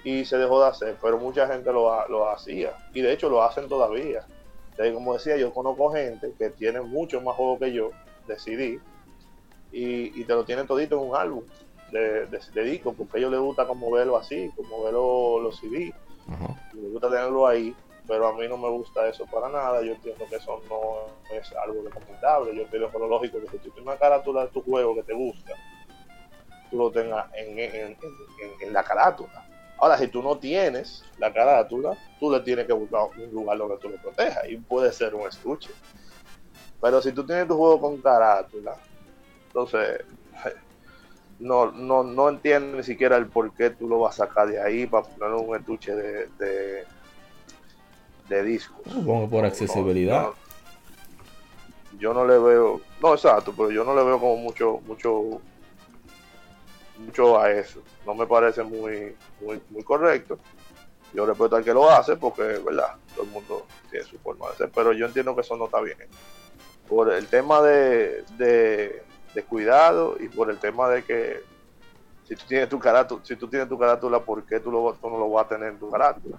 Y se dejó de hacer, pero mucha gente lo, lo hacía. Y de hecho lo hacen todavía. Entonces, como decía, yo conozco gente que tiene mucho más juegos que yo de CD y, y te lo tienen todito en un álbum de, de, de disco, porque a ellos les gusta como verlo así, como verlo los CD, y les gusta tenerlo ahí. pero a mí no me gusta eso para nada. Yo entiendo que eso no es algo recomendable. Yo entiendo que lo lógico que si tú tienes una carátula de tu juego que te gusta, tú lo tengas en, en, en, la carátula. Ahora, si tú no tienes la carátula, tú le tienes que buscar un lugar donde tú lo protejas y puede ser un estuche. Pero si tú tienes tu juego con carátula, entonces no, no, no entiendo ni siquiera el por qué tú lo vas a sacar de ahí para poner un estuche de, de, de discos. Supongo por accesibilidad. yo no le veo, no exacto, pero yo no le veo como mucho, mucho mucho a eso. No me parece muy, muy, muy correcto. Yo respeto al que lo hace porque, ¿verdad? Todo el mundo tiene su forma de hacer, pero yo entiendo que eso no está bien. Por el tema de, de, cuidado y por el tema de que si tú tienes tu carátula, si tú tienes tu carátula, ¿por qué tú, lo, no lo vas a tener en tu carátula?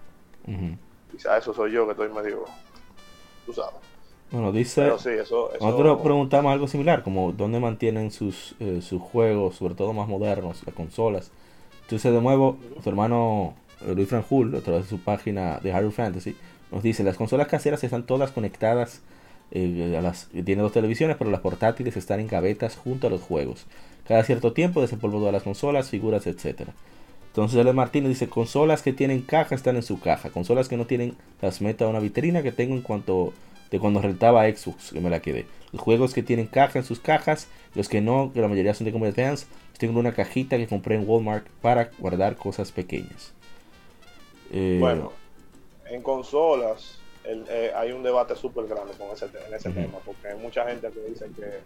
Quizás eso soy yo que estoy medio, tú sabes. Bueno, dice. Nosotros preguntamos algo similar, como dónde mantienen sus, eh, sus juegos, sobre todo más modernos, las consolas. Entonces, de nuevo, su hermano eh, Luis Franjul, a través de su página de Hyrule Fantasy, nos dice: las consolas caseras están todas conectadas. Eh, a las, tiene dos televisiones, pero las portátiles están en gavetas junto a los juegos. Cada cierto tiempo desempolvo todas las consolas, figuras, etcétera. Entonces L. Martínez dice, consolas que tienen caja están en su caja, consolas que no tienen las meta a una vitrina que tengo en cuanto de cuando rentaba Xbox, que me la quedé. Los juegos que tienen caja en sus cajas, los que no, que la mayoría son de Game Advance, tengo una cajita que compré en Walmart para guardar cosas pequeñas. Eh, bueno, en consolas eh, hay un debate súper grande con ese, en ese tema, porque hay mucha gente que dice que,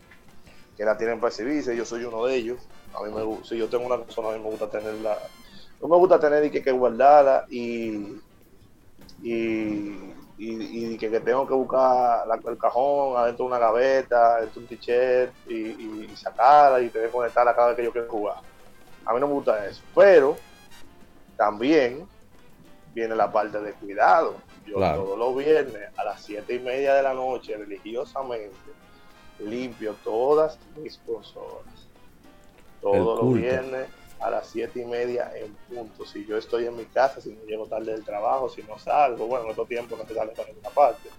que la tienen para exhibirse, yo soy uno de ellos. A mí me si yo tengo una consola, a mí me gusta tenerla, no me gusta tener y que, que guardarla y, y y, que, tengo que buscar el cajón adentro de una gaveta, adentro de un t y, sacarla y tener que conectarla cada vez que yo quiero jugar. A mí no me gusta eso. Pero también viene la parte de cuidado. Yo todos los viernes a las siete y media de la noche, religiosamente, limpio todas mis consolas. Todos los viernes a las siete y media en punto. Si yo estoy en mi casa, si no llego tarde del trabajo, si no salgo, bueno, en otro tiempo no se sale para ninguna parte.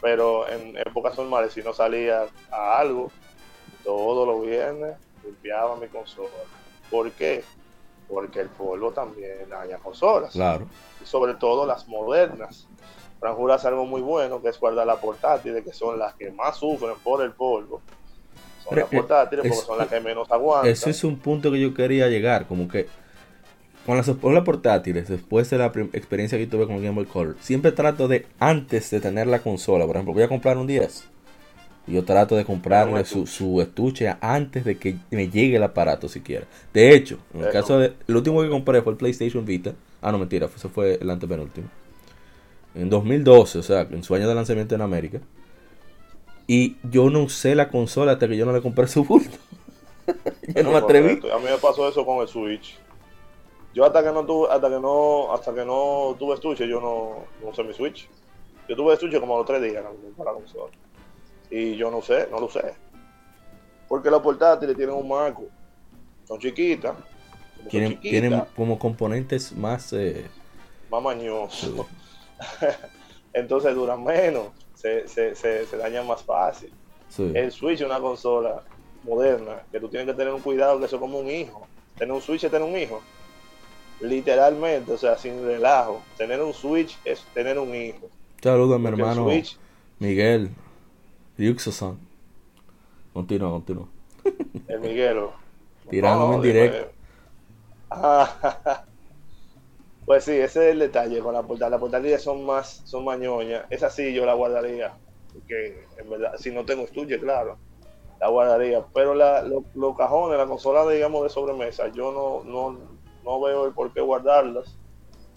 Pero en épocas normales, si no salía a algo, todos los viernes limpiaba mi consola. ¿Por qué? Porque el polvo también daña consolas. Claro. Y sobre todo las modernas. Franjura hace algo muy bueno, que es guardar la portátil, que son las que más sufren por el polvo son las portátiles porque son las que menos aguantan. Ese es un punto que yo quería llegar, como que con las, con las portátiles, después de la experiencia que tuve con Game Boy Color, siempre trato de, antes de tener la consola, por ejemplo, voy a comprar un 10. Y yo trato de comprarle su, su, estuche antes de que me llegue el aparato siquiera. De hecho, en el caso de. El último que compré fue el PlayStation Vita. Ah, no, mentira, eso fue el antepenúltimo. En 2012, o sea, en su año de lanzamiento en América. Y yo no usé la consola hasta que yo no le compré su bulto. yo no me atreví. A mí me pasó eso con el Switch. Yo hasta que no tuve, hasta que no, hasta que no tuve estuche, yo no, no usé mi Switch. Yo tuve estuche como los tres días para la consola. Y yo no sé, no lo sé. Porque los portátiles tienen un marco. Son chiquitas. Tienen, tienen como componentes más... Eh... Más mañosos. Entonces duran menos se, se, se, dañan más fácil. El Switch es una consola moderna que tú tienes que tener un cuidado que eso es como un hijo. Tener un Switch es tener un hijo. Literalmente, o sea, sin relajo. Tener un Switch es tener un hijo. Saludos a mi hermano Miguel Yuxosan. Continúa, continúa. El Miguelo. Tirándome en directo. Pues sí, ese es el detalle con la portada. Las portadillas son más, son mañoñas. Esa sí yo la guardaría. Porque en verdad, si no tengo estuche, claro, la guardaría. Pero la, los cajones, la consola, digamos, de sobremesa, yo no, no, no veo el por qué guardarlas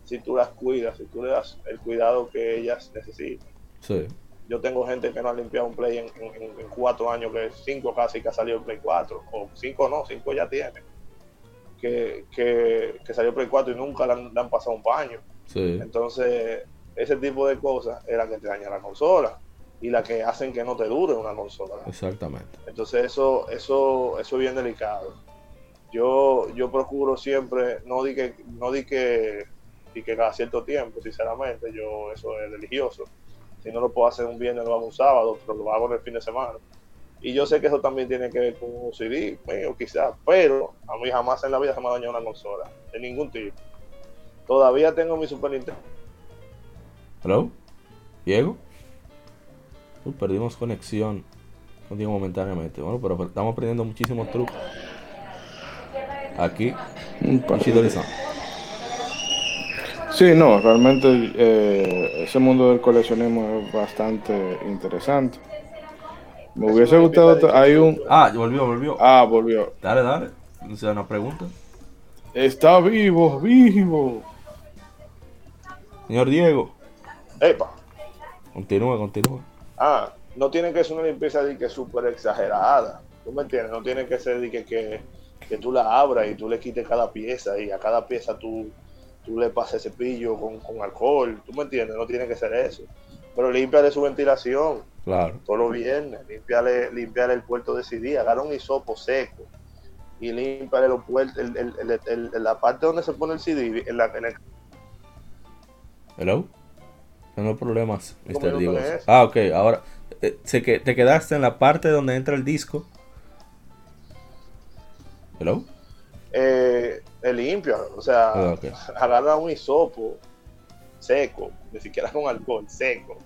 si tú las cuidas, si tú le das el cuidado que ellas necesitan. Sí. Yo tengo gente que no ha limpiado un Play en, en cuatro años, que cinco casi que ha salido el Play 4, o cinco no, cinco ya tiene que, que, salió Play 4 y nunca le han, pasado un paño. Entonces, ese tipo de cosas es la que te daña la consola y la que hacen que no te dure una consola. Exactamente. Entonces, eso, eso, eso es bien delicado. Yo, yo procuro siempre, no di que, no di que, y que cada cierto tiempo, sinceramente, yo eso es religioso. Si no lo puedo hacer un viernes, lo hago un sábado, pero lo hago en el fin de semana. Y yo sé que eso también tiene que ver con un CD, mío quizás, pero a mí jamás en la vida se me ha dañado una consola, de ningún tipo. Todavía tengo mi Super Nintendo. ¿Hello? ¿Diego? Uh, perdimos conexión contigo momentáneamente. Bueno, pero estamos aprendiendo muchísimos trucos. Aquí, Ishidori-san. Sí, no, realmente eh, ese mundo del coleccionismo es bastante interesante. Me hubiese gustado. Hay un. Ah, volvió, volvió. Ah, volvió. Dale, dale. O sea, una pregunta. Está vivo, vivo. Señor Diego, Epa, continúa, continúa. ah, no tiene que ser una limpieza de que súper exagerada. ¿Tú me entiendes? No tiene que ser de que, que, que tú la abras y tú le quites cada pieza y a cada pieza tú, tú le pases cepillo con, con alcohol. ¿Tú me entiendes? No tiene que ser eso. Pero límpiale su ventilación Claro. todos los viernes. Límpiale, límpiale el puerto de CD. Agarra un hisopo seco y límpiale los puertos, el, el, el, la parte donde se pone el CD. En la, en el, Hello. Tengo problemas, Mr. eso. Ah, ok. Ahora, eh, sé que te quedaste en la parte donde entra el disco. Hello. eh, limpia. O sea, ok. agarra un hisopo seco, ni siquiera con alcohol, seco,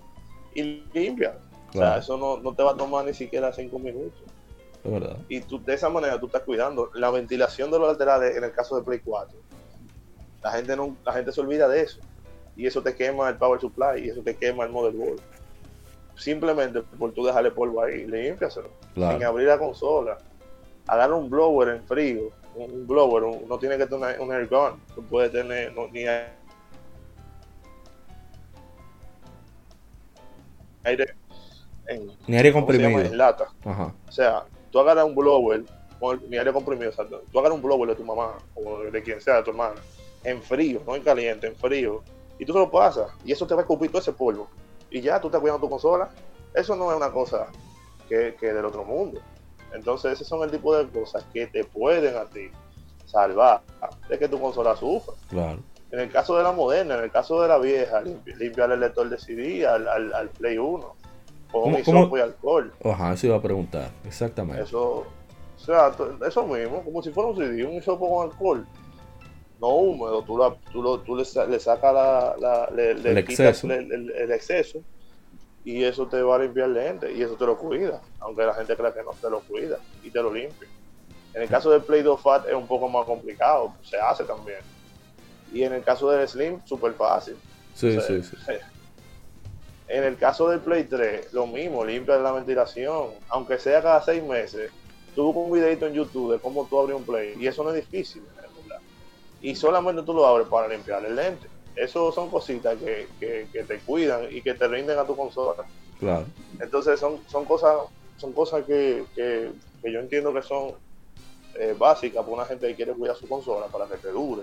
y limpia. O sea, eso no, no te va a tomar ni siquiera cinco minutos. Es verdad. Y tú, de esa manera tú estás cuidando la ventilación de los laterales en el caso de Play 4. La gente, no, la gente se olvida de eso. Y eso te quema el power supply y eso te quema el motherboard. Simplemente por tú dejarle polvo ahí, limpiaselo. Claro. Sin abrir la consola. Agarra un blower en frío. Un, blower, un- no tiene que tener un air gun. Tú puedes tener no, ni aire en, Ni aire comprimido. en lata. Ajá. O sea, tú agarras un blower, mi aire comprimido, exacto. Tú agarras un blower de tu mamá o de quien sea, de tu hermana, en frío, no en caliente, en frío, y tú se lo pasas, y eso te va a escupir todo ese polvo. Y ya tú estás cuidando tu consola. Eso no es una cosa que, que del otro mundo. Entonces, ese son el tipo de cosas que te pueden a ti salvar de que tu consola sufra. Claro. En el caso de la moderna, en el caso de la vieja, limpi- limpiar el lector de CD al, al, al Play 1 con ¿Cómo- hisopo y alcohol. Ajá, eso iba a preguntar. Exactamente. Eso, o sea, eso mismo, como si fuera un CD, un hisopo con alcohol. No húmedo, tú, la, tú, lo, tú le, le sacas la, la- le, le El quitas exceso. El, exceso y eso te va a limpiar el lente y eso te lo cuida, aunque la gente crea que no te lo cuida y te lo limpia. En el caso del Play 2 Fat es un poco más complicado, se hace también. Y en el caso del Slim, súper fácil. Sí, O sea, sí, sí. En el caso del Play 3, lo mismo, limpia la ventilación, aunque sea cada seis meses. Tú un videito en YouTube de cómo tú abres un Play, y eso no es difícil, verdad. Y solamente tú lo abres para limpiar el lente. Eso son cositas que, que, que te cuidan y que te rinden a tu consola. Claro. Entonces son, son cosas, son cosas que, que, que yo entiendo que son eh, básicas para una gente que quiere cuidar su consola para que te dure.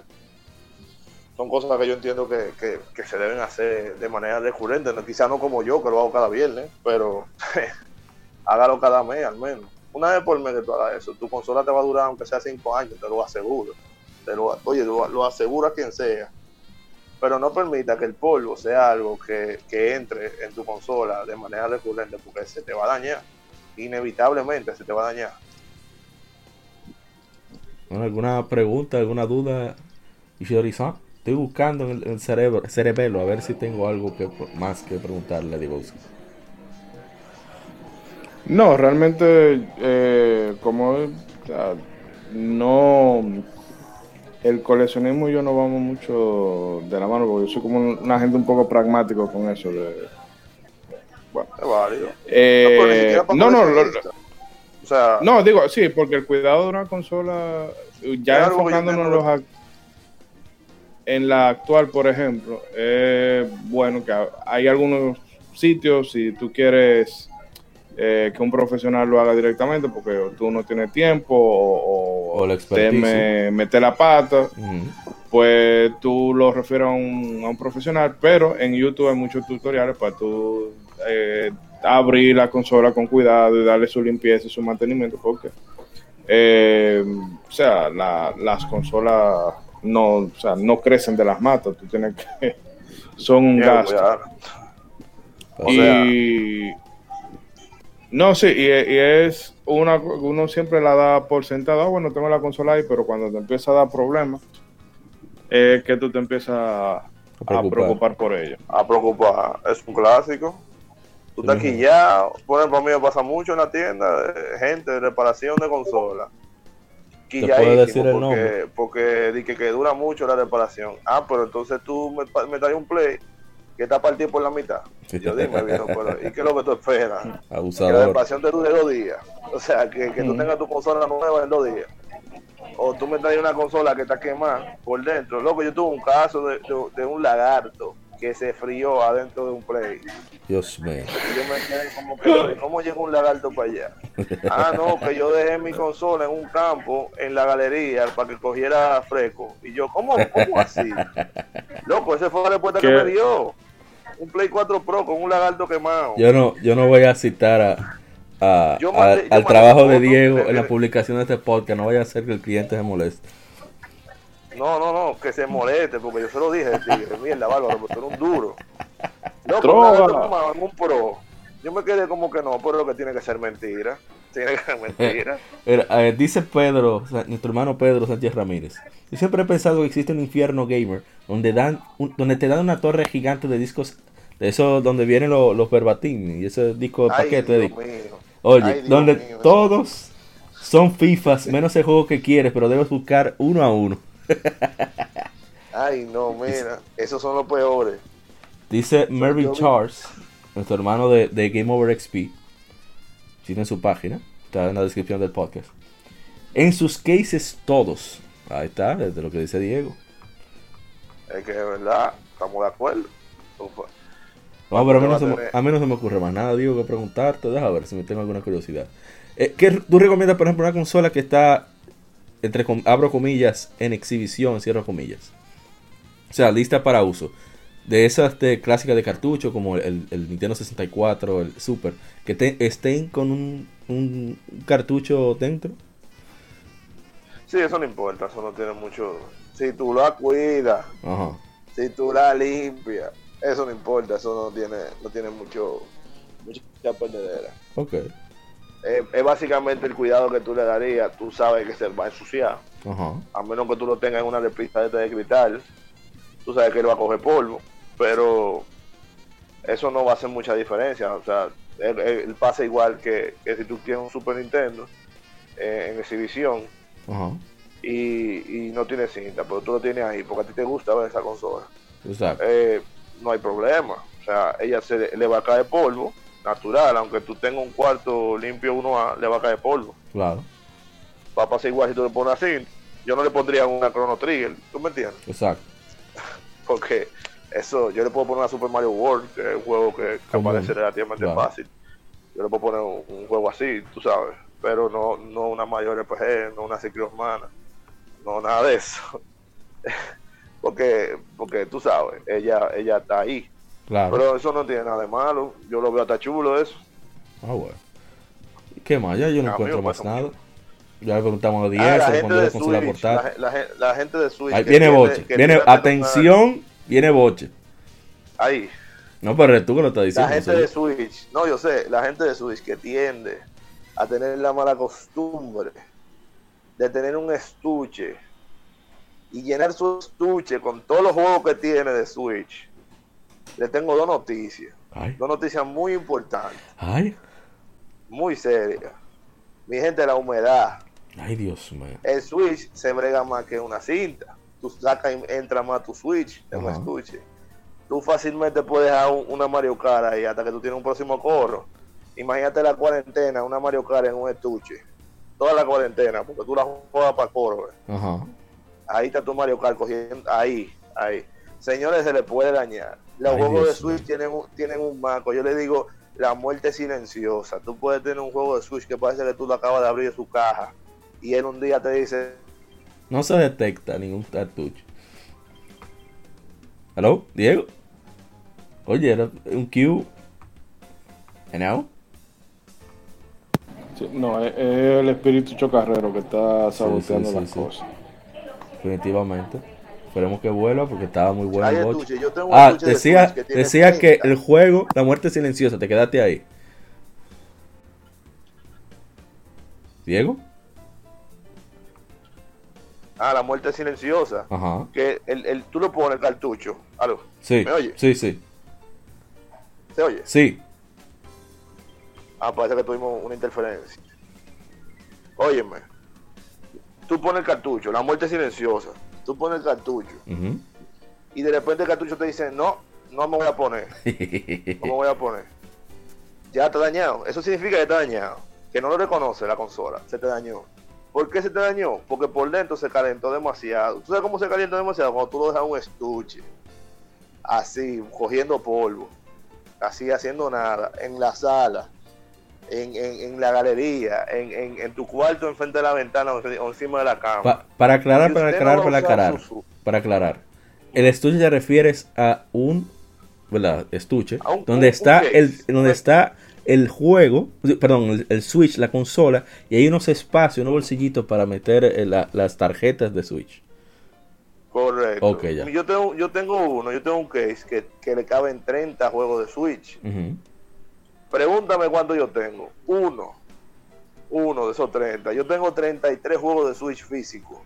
Son cosas que yo entiendo que, que- se deben hacer de manera recurrente, no, quizá no como yo, que lo hago cada viernes, pero hágalo cada mes al menos. Una vez por mes que tú hagas eso, tu consola te va a durar aunque sea cinco años, te lo aseguro. Te lo, oye, lo, lo asegura quien sea. Pero no permita que el polvo sea algo que, que entre en tu consola de manera recurrente, porque se te va a dañar. Inevitablemente se te va a dañar. ¿Alguna pregunta, alguna duda, Ishidori-san? Estoy buscando en el, en el cerebro, cerebelo a ver si tengo algo que más que preguntarle a Diego. No, realmente, eh, como o sea, no. El coleccionismo y yo no vamos mucho de la mano, porque yo soy como una gente un poco pragmático con eso. De, bueno, Es válido. eh, no, no, lo- coleccionistas. O sea, no, digo, sí, porque el cuidado de una consola, ya enfocándonos en, los en la actual, por ejemplo, bueno que hay algunos sitios, si tú quieres eh, que un profesional lo haga directamente, porque tú no tienes tiempo o, O la expertise. teme meter la pata, pues tú lo refieres a un, a un profesional, pero en YouTube hay muchos tutoriales para tú eh, abrir la consola con cuidado y darle su limpieza y su mantenimiento, porque, eh, o sea, la- las consolas no, o sea, no crecen de las matas, tú tienes que, son un gasto. y no, sí, y, y es una uno siempre la da por sentada, "Ah, bueno, tengo la consola ahí, pero cuando te empieza a dar problemas, es que tú te empiezas a, a preocupar. por ella. a preocupar. Es un clásico. Tú estás aquí ya. Por ejemplo, a mí me pasa mucho en la tienda de gente de reparación de consola. ¿Te puedo decir el porque, nombre? porque di que, que dura mucho la reparación. Ah, pero entonces tú me, me traes un play que está partido por la mitad. Yo dime, viejo, pero ¿y qué es lo que tú esperas? Que la Abusador. reparación te dure dos días. O sea, que, que tú Mm. tengas tu consola nueva en dos días. O tú me traes una consola que está quemada por dentro. Loco, yo tuve un caso de, de- de un lagarto que se frió adentro de un play. Dios mío. Y yo me quedé como que, ¿cómo llegó un lagarto para allá? Ah, no, que yo dejé mi consola en un campo, en la galería, para que cogiera fresco. Y yo, ¿cómo, cómo así? Loco, esa fue la respuesta que me dio. Un Play 4 Pro con un lagarto quemado. Yo no, yo no voy a citar a, al trabajo de Diego de- en la publicación de este podcast. No vaya a ser que el cliente se moleste. No, no, no, que se moleste, porque yo se lo dije tigre, mierda, bárbaro, porque tú eres un duro. Loco, Droga. un Pro. Yo me quedé como que no, pero lo que tiene que ser mentira. Tiene que ser mentira. Mira, eh, dice Pedro, nuestro hermano Pedro Sánchez Ramírez. Yo siempre he pensado que existe un infierno gamer donde dan un- donde te dan una torre gigante de discos, de eso donde vienen los, los verbatim y ese disco de paquete Dios mío. Oye, Ay, Dios donde mío, todos son FIFAs, menos el juego que quieres, pero debes buscar uno a uno. Ay, no, mira, esos son los peores. Dice Mervyn Charles, nuestro hermano de, de Game Over XP. Tiene su página, está en la descripción del podcast. En sus cases todos. Ahí está, desde lo que dice Diego. Es que de verdad, estamos de acuerdo. Ufa. No, pero a mí no, me, a mí no se me ocurre más nada, Diego, que preguntarte. Deja ver si me tengo alguna curiosidad. Eh, ¿Qué tú recomiendas, por ejemplo, una consola que está, entre com- abro comillas, en exhibición, cierro comillas? O sea, lista para uso. De esas de clásicas de cartucho, como el, el Nintendo 64, el Super, que te- estén con un, un cartucho dentro. Sí, eso no importa, eso no tiene mucho. Si tú la cuidas, Ajá. si tú la limpias, eso no importa, eso no tiene, no tiene mucho, mucha perdedera. Ok. Eh, es básicamente el cuidado que tú le darías, tú sabes que se va a ensuciar, Ajá. a menos que tú lo tengas en una repisa de, esta de cristal, tú sabes que él va a coger polvo, pero eso no va a hacer mucha diferencia, o sea, él, él pasa igual que, que si tú tienes un Super Nintendo eh, en exhibición. Y, y no tienes cinta, pero tú lo tienes ahí porque a ti te gusta ver esa consola, Exacto. eh, no hay problema, o sea, ella se le va a caer polvo natural, aunque tú tengas un cuarto limpio 1A, le va a caer polvo. Claro. va a pasar igual si tú le pones así. Yo no le pondría una Chrono Trigger, ¿tú me entiendes? Exacto. Porque eso, yo le puedo poner una Super Mario World, que es un juego que, parece relativamente Claro. fácil. Yo le puedo poner un, un juego así, tú sabes, pero no, no una mayor RPG, no una Secret of Mana, no nada de eso. porque, porque tú sabes, ella, ella está ahí. Claro. Pero eso no tiene nada de malo, yo lo veo hasta chulo eso. Ah, bueno. ¿Y ¿Qué más? Ya yo no A mí me encuentro más nada. Ya le preguntamos a 10, Ah, la gente consola Switch, la, la gen- la gente de Switch. Ahí viene boche. Viene, una- atención, viene boche. Ahí. No, pero tú que lo estás La diciendo. gente soy de. Switch, no, yo sé, la gente de Switch que tiende a tener la mala costumbre de tener un estuche y llenar su estuche con todos los juegos que tiene de Switch. Le tengo dos noticias, Ay, dos noticias muy importantes, ay, muy serias. Mi gente, la humedad. ay, Dios mío. El Switch se brega más que una cinta. Tú sacas y entra más tu Switch en un Ajá. estuche. Tú fácilmente puedes dejar un- una Mario Kart ahí hasta que tú tienes un próximo corro. Imagínate la cuarentena, una Mario Kart en un estuche. Toda la cuarentena, porque tú la juegas para corro. ¿eh? Ahí está tu Mario Kart cogiendo. Ahí, ahí. Señores, se le puede dañar. Los Ay, juegos de Switch tienen un, tienen un marco. Yo le digo la muerte silenciosa. Tú puedes tener un juego de Switch que parece que tú lo acabas de abrir de su caja. Y él un día te dice, No se detecta ningún cartucho. ¿Aló? ¿Diego? Oye, era un Q. Sí, no, es, es el espíritu chocarrero que está saboteando sí, sí, las sí. cosas. Definitivamente. Esperemos que vuelva porque estaba muy bueno Hay el 8. estuche, yo tengo un Ah, de decía, que decía que 30. el juego, la muerte silenciosa, te quedaste ahí. ¿Diego? Ah, la muerte silenciosa. Ajá. Que el, el, tú lo pones el cartucho. Aló, Sí. ¿Me oye? Sí, sí. ¿Se oye? Sí. Ah, parece que tuvimos una interferencia. Óyeme. Tú pones el cartucho, la muerte silenciosa. Tú pones el cartucho. Y de repente el cartucho te dice, no, no me voy a poner. No me voy a poner. Ya está dañado. Eso significa que está dañado. Que no lo reconoce la consola. Se te dañó. ¿Por qué se te dañó? Porque por dentro se calentó demasiado. ¿Tú sabes cómo se calienta demasiado? Cuando tú lo dejas un estuche. Así, cogiendo polvo. Así, haciendo nada. En la sala. En, en- en la galería. En, en- tu cuarto, enfrente de la ventana o encima de la cama. Pa- para aclarar, para aclarar, no para aclarar. su- Para aclarar. El estuche te refieres a un ¿verdad? estuche un- donde un- está un el donde está el juego, perdón, el, el Switch, la consola y hay unos espacios, unos bolsillitos para meter eh, la- las tarjetas de Switch. Correcto. Ok, ya. Yo, tengo, yo tengo uno, yo tengo un case que, que le caben 30 juegos de Switch. Ujú. Pregúntame cuánto yo tengo. Uno. Uno de esos 30. Yo tengo 33 juegos de Switch físico.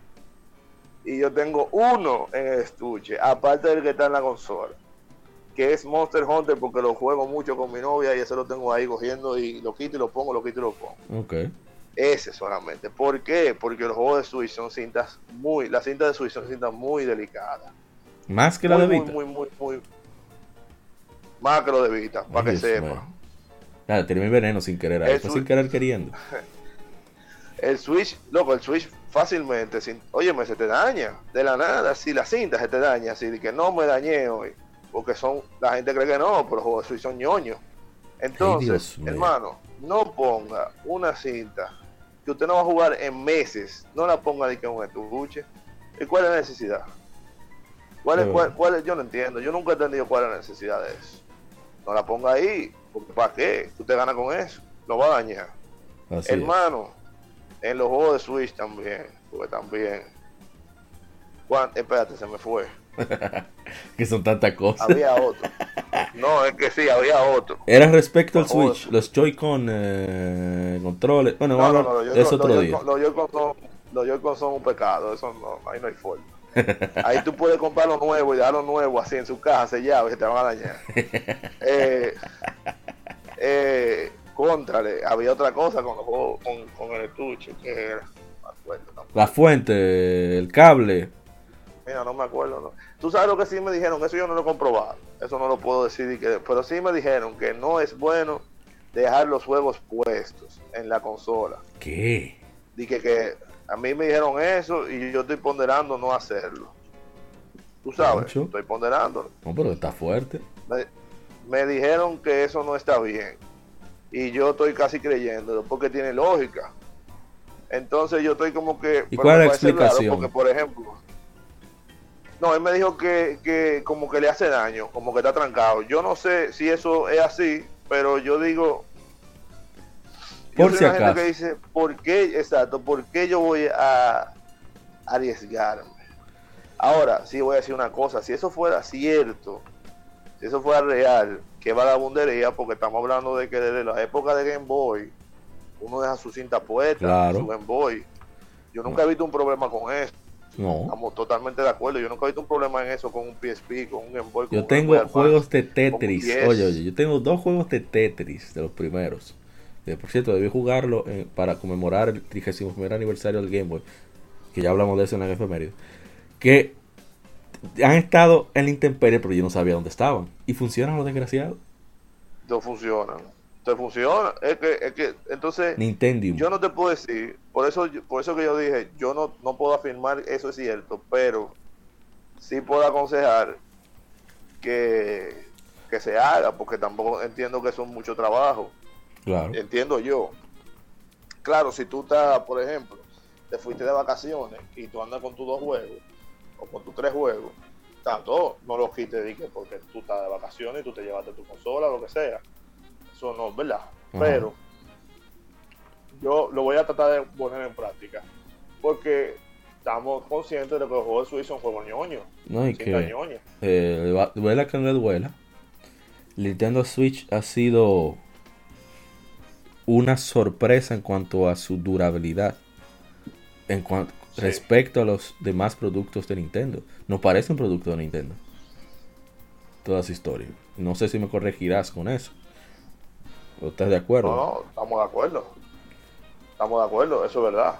Y yo tengo uno en el estuche, aparte del que está en la consola. Que es Monster Hunter porque lo juego mucho con mi novia y ese lo tengo ahí cogiendo y lo quito y lo pongo, lo quito y lo pongo. Ok. Ese solamente. ¿Por qué? Porque los juegos de Switch son cintas muy, las cintas de Switch son cintas muy delicadas. Más que la muy, de muy, Vita. muy, muy, muy- Más que lo de Vita, para que sepa. Tiré mi veneno sin querer ahí, fue Switch- sin querer queriendo. El Switch, loco, el Switch fácilmente, sin, óyeme, se te daña. De la nada, si la cinta se te daña, así que no me dañé hoy. Porque son, la gente cree que no, pero los juegos de Switch son ñoños. Entonces, hermano, no ponga una cinta que usted no va a jugar en meses. No la ponga de que un estuche. ¿Y cuál es la necesidad? ¿Cuál es, cuál, cuál es? Yo no entiendo. Yo nunca he entendido cuál es la necesidad de eso. No la ponga ahí. ¿Para qué? Usted gana con eso. Lo va a dañar. Así es. Hermano, en los juegos de Switch también, porque también. Juan, espérate, se me fue. Que son tantas cosas. Había otro. No, es que sí, había otro. Era respecto al Switch, los Joy-Con eh, controles. Bueno, No, no, otro día. Los Joy-Con son, un pecado, eso no, ahí no hay forma. Ahí tú puedes comprar lo nuevo y dejarlo nuevo así en su caja sellado y se te van a dañar. Eh, eh, contrale, había otra cosa con los juegos, con, con el estuche, que era, no me acuerdo tampoco. La fuente, el cable. Mira, no me acuerdo. No. Tú sabes lo que sí me dijeron, eso yo no lo he comprobado. Eso no lo puedo decir, que, pero sí me dijeron que no es bueno dejar los juegos puestos en la consola. ¿Qué? Dije que a mí me dijeron eso y yo estoy ponderando no hacerlo. Tú sabes, Mucho. estoy ponderando. No, pero está fuerte. Me, me dijeron que eso no está bien. Y yo estoy casi creyéndolo porque tiene lógica. Entonces yo estoy como que... ¿Y cuál es la raro explicación? Porque, por ejemplo... No, él me dijo que, que como que le hace daño, como que está trancado. Yo no sé si eso es así, pero yo digo... yo Por soy si una gente acaso. que dice, ¿por qué, exacto, por qué yo voy a arriesgarme? Ahora, sí voy a decir una cosa, si eso fuera cierto, si eso fuera real, que vagabundería, porque estamos hablando de que desde la época de Game Boy, uno deja su cinta puesta, Claro. su Game Boy. Yo nunca he visto un problema con eso, No. estamos totalmente de acuerdo. Yo nunca he visto un problema en eso con un PSP, con un Game Boy. con Yo un Game tengo Boy Advance. juegos de Tetris. Oye, oye, yo tengo dos juegos de Tetris de los primeros. Eh, por cierto, debí jugarlo eh, para conmemorar el 31 aniversario del Game Boy. Que ya hablamos de eso en la efeméride. Que han estado en la intemperie, pero yo no sabía dónde estaban. Y funcionan los desgraciados. No funcionan. Entonces funciona. Es que, es que, entonces, Nintendo. yo no te puedo decir, por eso, por eso que yo dije, yo no, no puedo afirmar eso es cierto, pero sí puedo aconsejar que, que se haga, porque tampoco entiendo que es mucho trabajo. Claro. Entiendo yo. Claro, si tú estás, por ejemplo, te fuiste de vacaciones y tú andas con tus dos juegos o con tus tres juegos, tanto no los quites porque tú estás de vacaciones y tú te llevaste tu consola, lo que sea. Eso no es verdad. Pero yo lo voy a tratar de poner en práctica. Porque estamos conscientes de que los juegos de Switch son juegos ñoños. No, y que eh, duela que no le duela. Nintendo Switch ha sido una sorpresa en cuanto a su durabilidad. En cuanto Sí. respecto a los demás productos de Nintendo. No parece un producto de Nintendo. Toda su historia. No sé si me corregirás con eso. ¿O estás de acuerdo? No, no, estamos de acuerdo. Estamos de acuerdo, eso es verdad.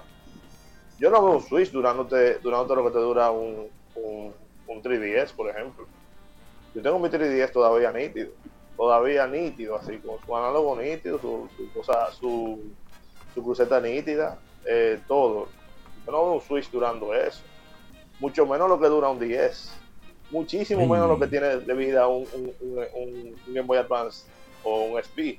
Yo no veo un Switch durándote, durándote lo que te dura un, un, un 3DS, por ejemplo. Yo tengo mi 3DS todavía nítido. Todavía nítido, así, con su análogo nítido, su, su cosa, su, su cruceta nítida, eh, todo. Yo no veo un Switch durando eso. Mucho menos lo que dura un 10. Muchísimo menos lo que tiene de vida un, un, un, un- Game Boy Advance o un SP.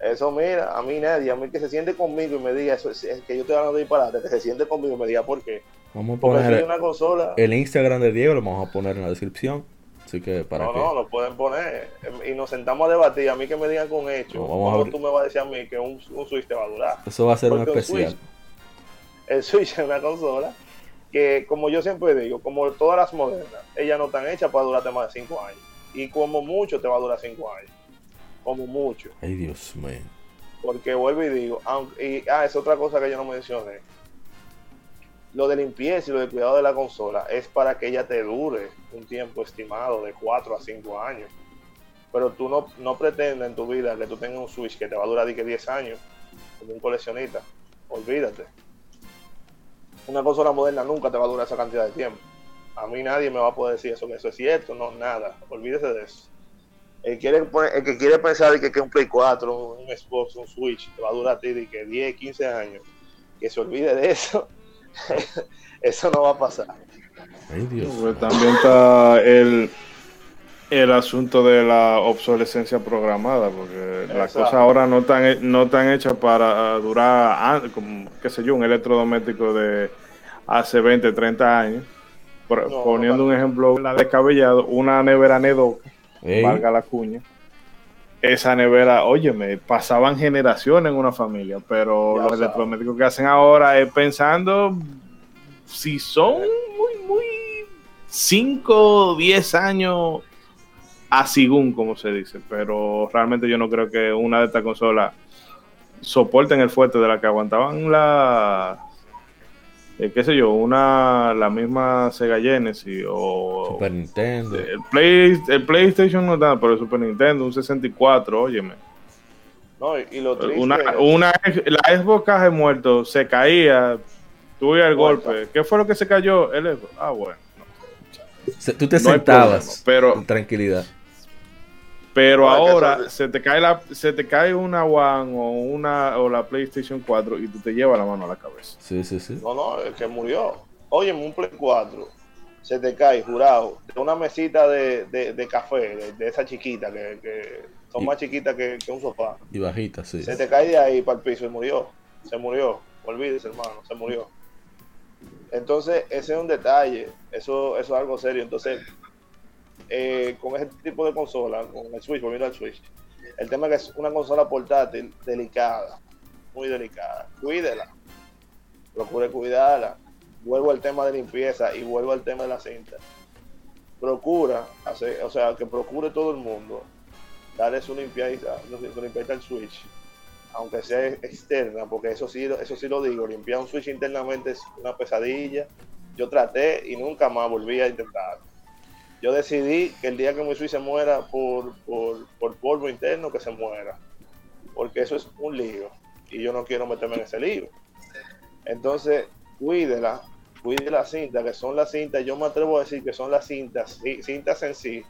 Eso, mira, a mí nadie, a mí que se siente conmigo y me diga, eso es, es que yo estoy hablando de disparate, que se siente conmigo y me diga por qué. Vamos a poner soy una consola. el Instagram de Diego, lo vamos a poner en la descripción. Así que para No, no, lo pueden poner. em, Y nos sentamos a debatir. A mí que me digan con hechos. No, vamos a ¿Cómo abrir. tú me vas a decir a mí que un, un Switch te va a durar? Eso va a ser un Porque un especial. Switch- El Switch es una consola que, como yo siempre digo, como todas las modernas, ellas no están hechas para durarte más de 5 años. Y como mucho te va a durar 5 años. Como mucho. Ay, Dios mío. Porque vuelvo y digo, aunque, y, ah, es otra cosa que yo no mencioné. Lo de limpieza y lo de cuidado de la consola es para que ella te dure un tiempo estimado de 4 a 5 años. Pero tú no, no pretendes en tu vida que tú tengas un Switch que te va a durar di que 10 años, como un coleccionista. Olvídate. Una consola moderna nunca te va a durar esa cantidad de tiempo. A mí nadie me va a poder decir eso, que eso es cierto, no, nada. Olvídese de eso. El, quiere el que quiere pensar que, que un Play 4, un Xbox, un Switch te va a durar a ti de que 10, 15 años, que se olvide de eso, eso no va a pasar. Ay, Dios. Pues también está el, el asunto de la obsolescencia programada, porque las cosas ahora no están, no están hechas para durar, ah, como, qué sé yo, un electrodoméstico de hace 20, 30 años. Por- No, poniendo no. un ejemplo la descabellado, una nevera Nedo, Ey, valga la cuña. Esa nevera, óyeme, pasaban generaciones en una familia, pero Ya los electrodomésticos que hacen ahora es pensando si son muy, muy 5 o 10 años a como se dice, pero realmente yo no creo que una de estas consolas soporten el fuerte de la que aguantaban la, eh, qué sé yo, una, la misma Sega Genesis o Super Nintendo. el, Play, el PlayStation no da, pero el Super Nintendo, un 64, óyeme. ¿no? Y, y lo triste Una, es- una, la Xbox caja muerto se caía, tuve el Muerta. golpe. ¿Qué fue lo que se cayó? El Xbox. Ah, bueno. no. Se- Tú te No sentabas problema, pero- con tranquilidad. Pero ahora se te cae la, se te cae una One o una o la PlayStation 4 y tú te llevas la mano a la cabeza. Sí, sí, sí. No, no, el que murió. Oye, un Play 4 se te cae, jurado, de una mesita de, de, de café, de, de esa chiquita, que, que son Y- más chiquitas que, que un sofá. Y bajita, sí. Se te cae de ahí para el piso y murió. Se murió. Olvídese, hermano, se murió. Entonces, ese es un detalle. Eso, eso es algo serio. Entonces, eh, con ese tipo de consola, con el Switch, volviendo al Switch, el tema es que es una consola portátil delicada, muy delicada. Cuídela. Procure cuidarla. Vuelvo al tema de limpieza y vuelvo al tema de la cinta. Procura, hacer, o sea, que procure todo el mundo darle su limpieza, su limpieza al Switch aunque sea externa, porque eso sí, eso sí lo digo, limpiar un switch internamente es una pesadilla. Yo traté y nunca más volví a intentar. Yo decidí que el día que mi switch se muera por, por, por polvo interno, que se muera. Porque eso es un lío. Y yo no quiero meterme en ese lío. Entonces, cuídela, cuide la cinta, que son las cintas, yo me atrevo a decir que son las cintas, cintas en sí,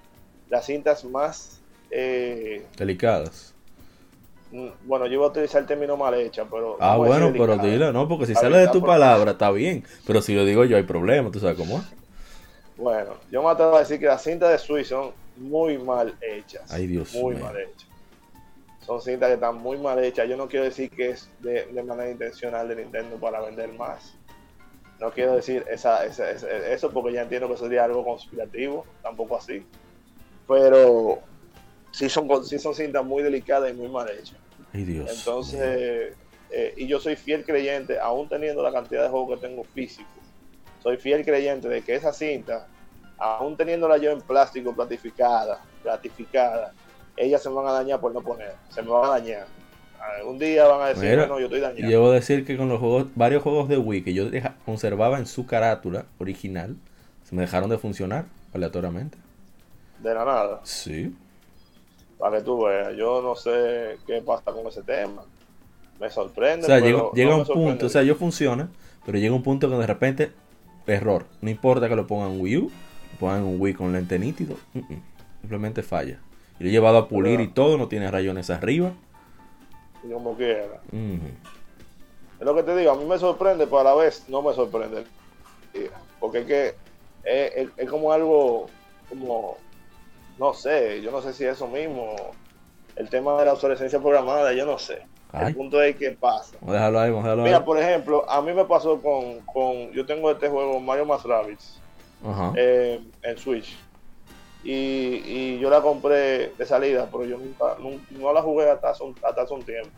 las cintas más eh, Delicadas. Mm, Bueno, yo iba a utilizar el término mal hecha, pero. Ah, no bueno, pero dilo, ¿no? Porque si sale de tu palabra, está bien. Pero si lo digo yo, hay problema, tú sabes cómo es. Bueno, yo me atrevo a decir que las cintas de Switch son muy mal hechas. Ay, Dios Muy mal hechas. Son cintas que están muy mal hechas. Yo no quiero decir que es de, de manera intencional de Nintendo para vender más. No quiero decir esa, esa- esa- eso porque ya entiendo que sería algo conspirativo. Tampoco así. Pero sí son, sí son cintas muy delicadas y muy mal hechas. Ay, Dios. Entonces, eh, y yo soy fiel creyente, aún teniendo la cantidad de juegos que tengo físicos, soy fiel creyente de que esa cinta, aún teniéndola yo en plástico, platificada, platificada, ellas se me van a dañar por no poner, se me van a dañar. Un día van a decir, Mira, no, yo estoy dañado. Y debo decir que con los juegos, varios juegos de Wii que yo conservaba en su carátula original, se me dejaron de funcionar aleatoriamente. De la nada, Sí. para que tú veas. Yo no sé qué pasa con ese tema. Me sorprende. O sea, pero llega, un punto, o sea, yo funciona, pero llega un punto que de repente, error. No importa que lo pongan en Wii U, lo pongan en un Wii con lente nítido, simplemente falla. Y lo he llevado a pulir y todo, no tiene rayones arriba. Y como quiera. Ujú. Es lo que te digo, a mí me sorprende, pero a la vez no me sorprende. Porque es que es, es- es como algo, como, no sé, yo no sé si eso mismo, el tema de la obsolescencia programada, yo no sé. Ay. El punto es que pasa. Ahí, ahí. Mira, por ejemplo, a mí me pasó con, con yo tengo este juego Mario más Rabbids Ajá. eh, en Switch. Y, y yo la compré de salida, pero yo nunca, nun- no, la jugué hasta hace, hasta hace un tiempo.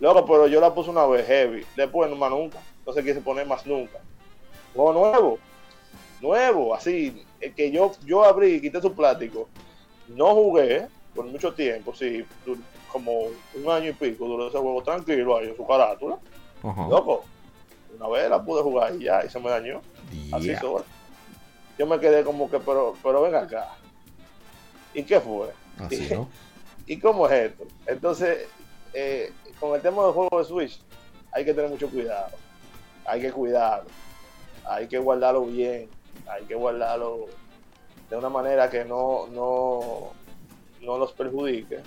Luego, pero yo la puse una vez heavy, después no más nunca, no se quise poner más nunca. Juego nuevo, nuevo, así, es que yo, yo abrí quité su plástico. No jugué por mucho tiempo, sí, como un año y pico duró ese juego tranquilo ahí en su carátula. Loco, una vez la pude jugar y ya, y se me dañó. Así sola. Yo me quedé como que, pero, pero ven acá. ¿Y qué fue? Así, ¿no? ¿Y cómo es esto? Entonces, eh, con el tema del juego de Switch, hay que tener mucho cuidado. Hay que cuidarlo. Hay que guardarlo bien. Hay que guardarlo de una manera que no, no, no los perjudique.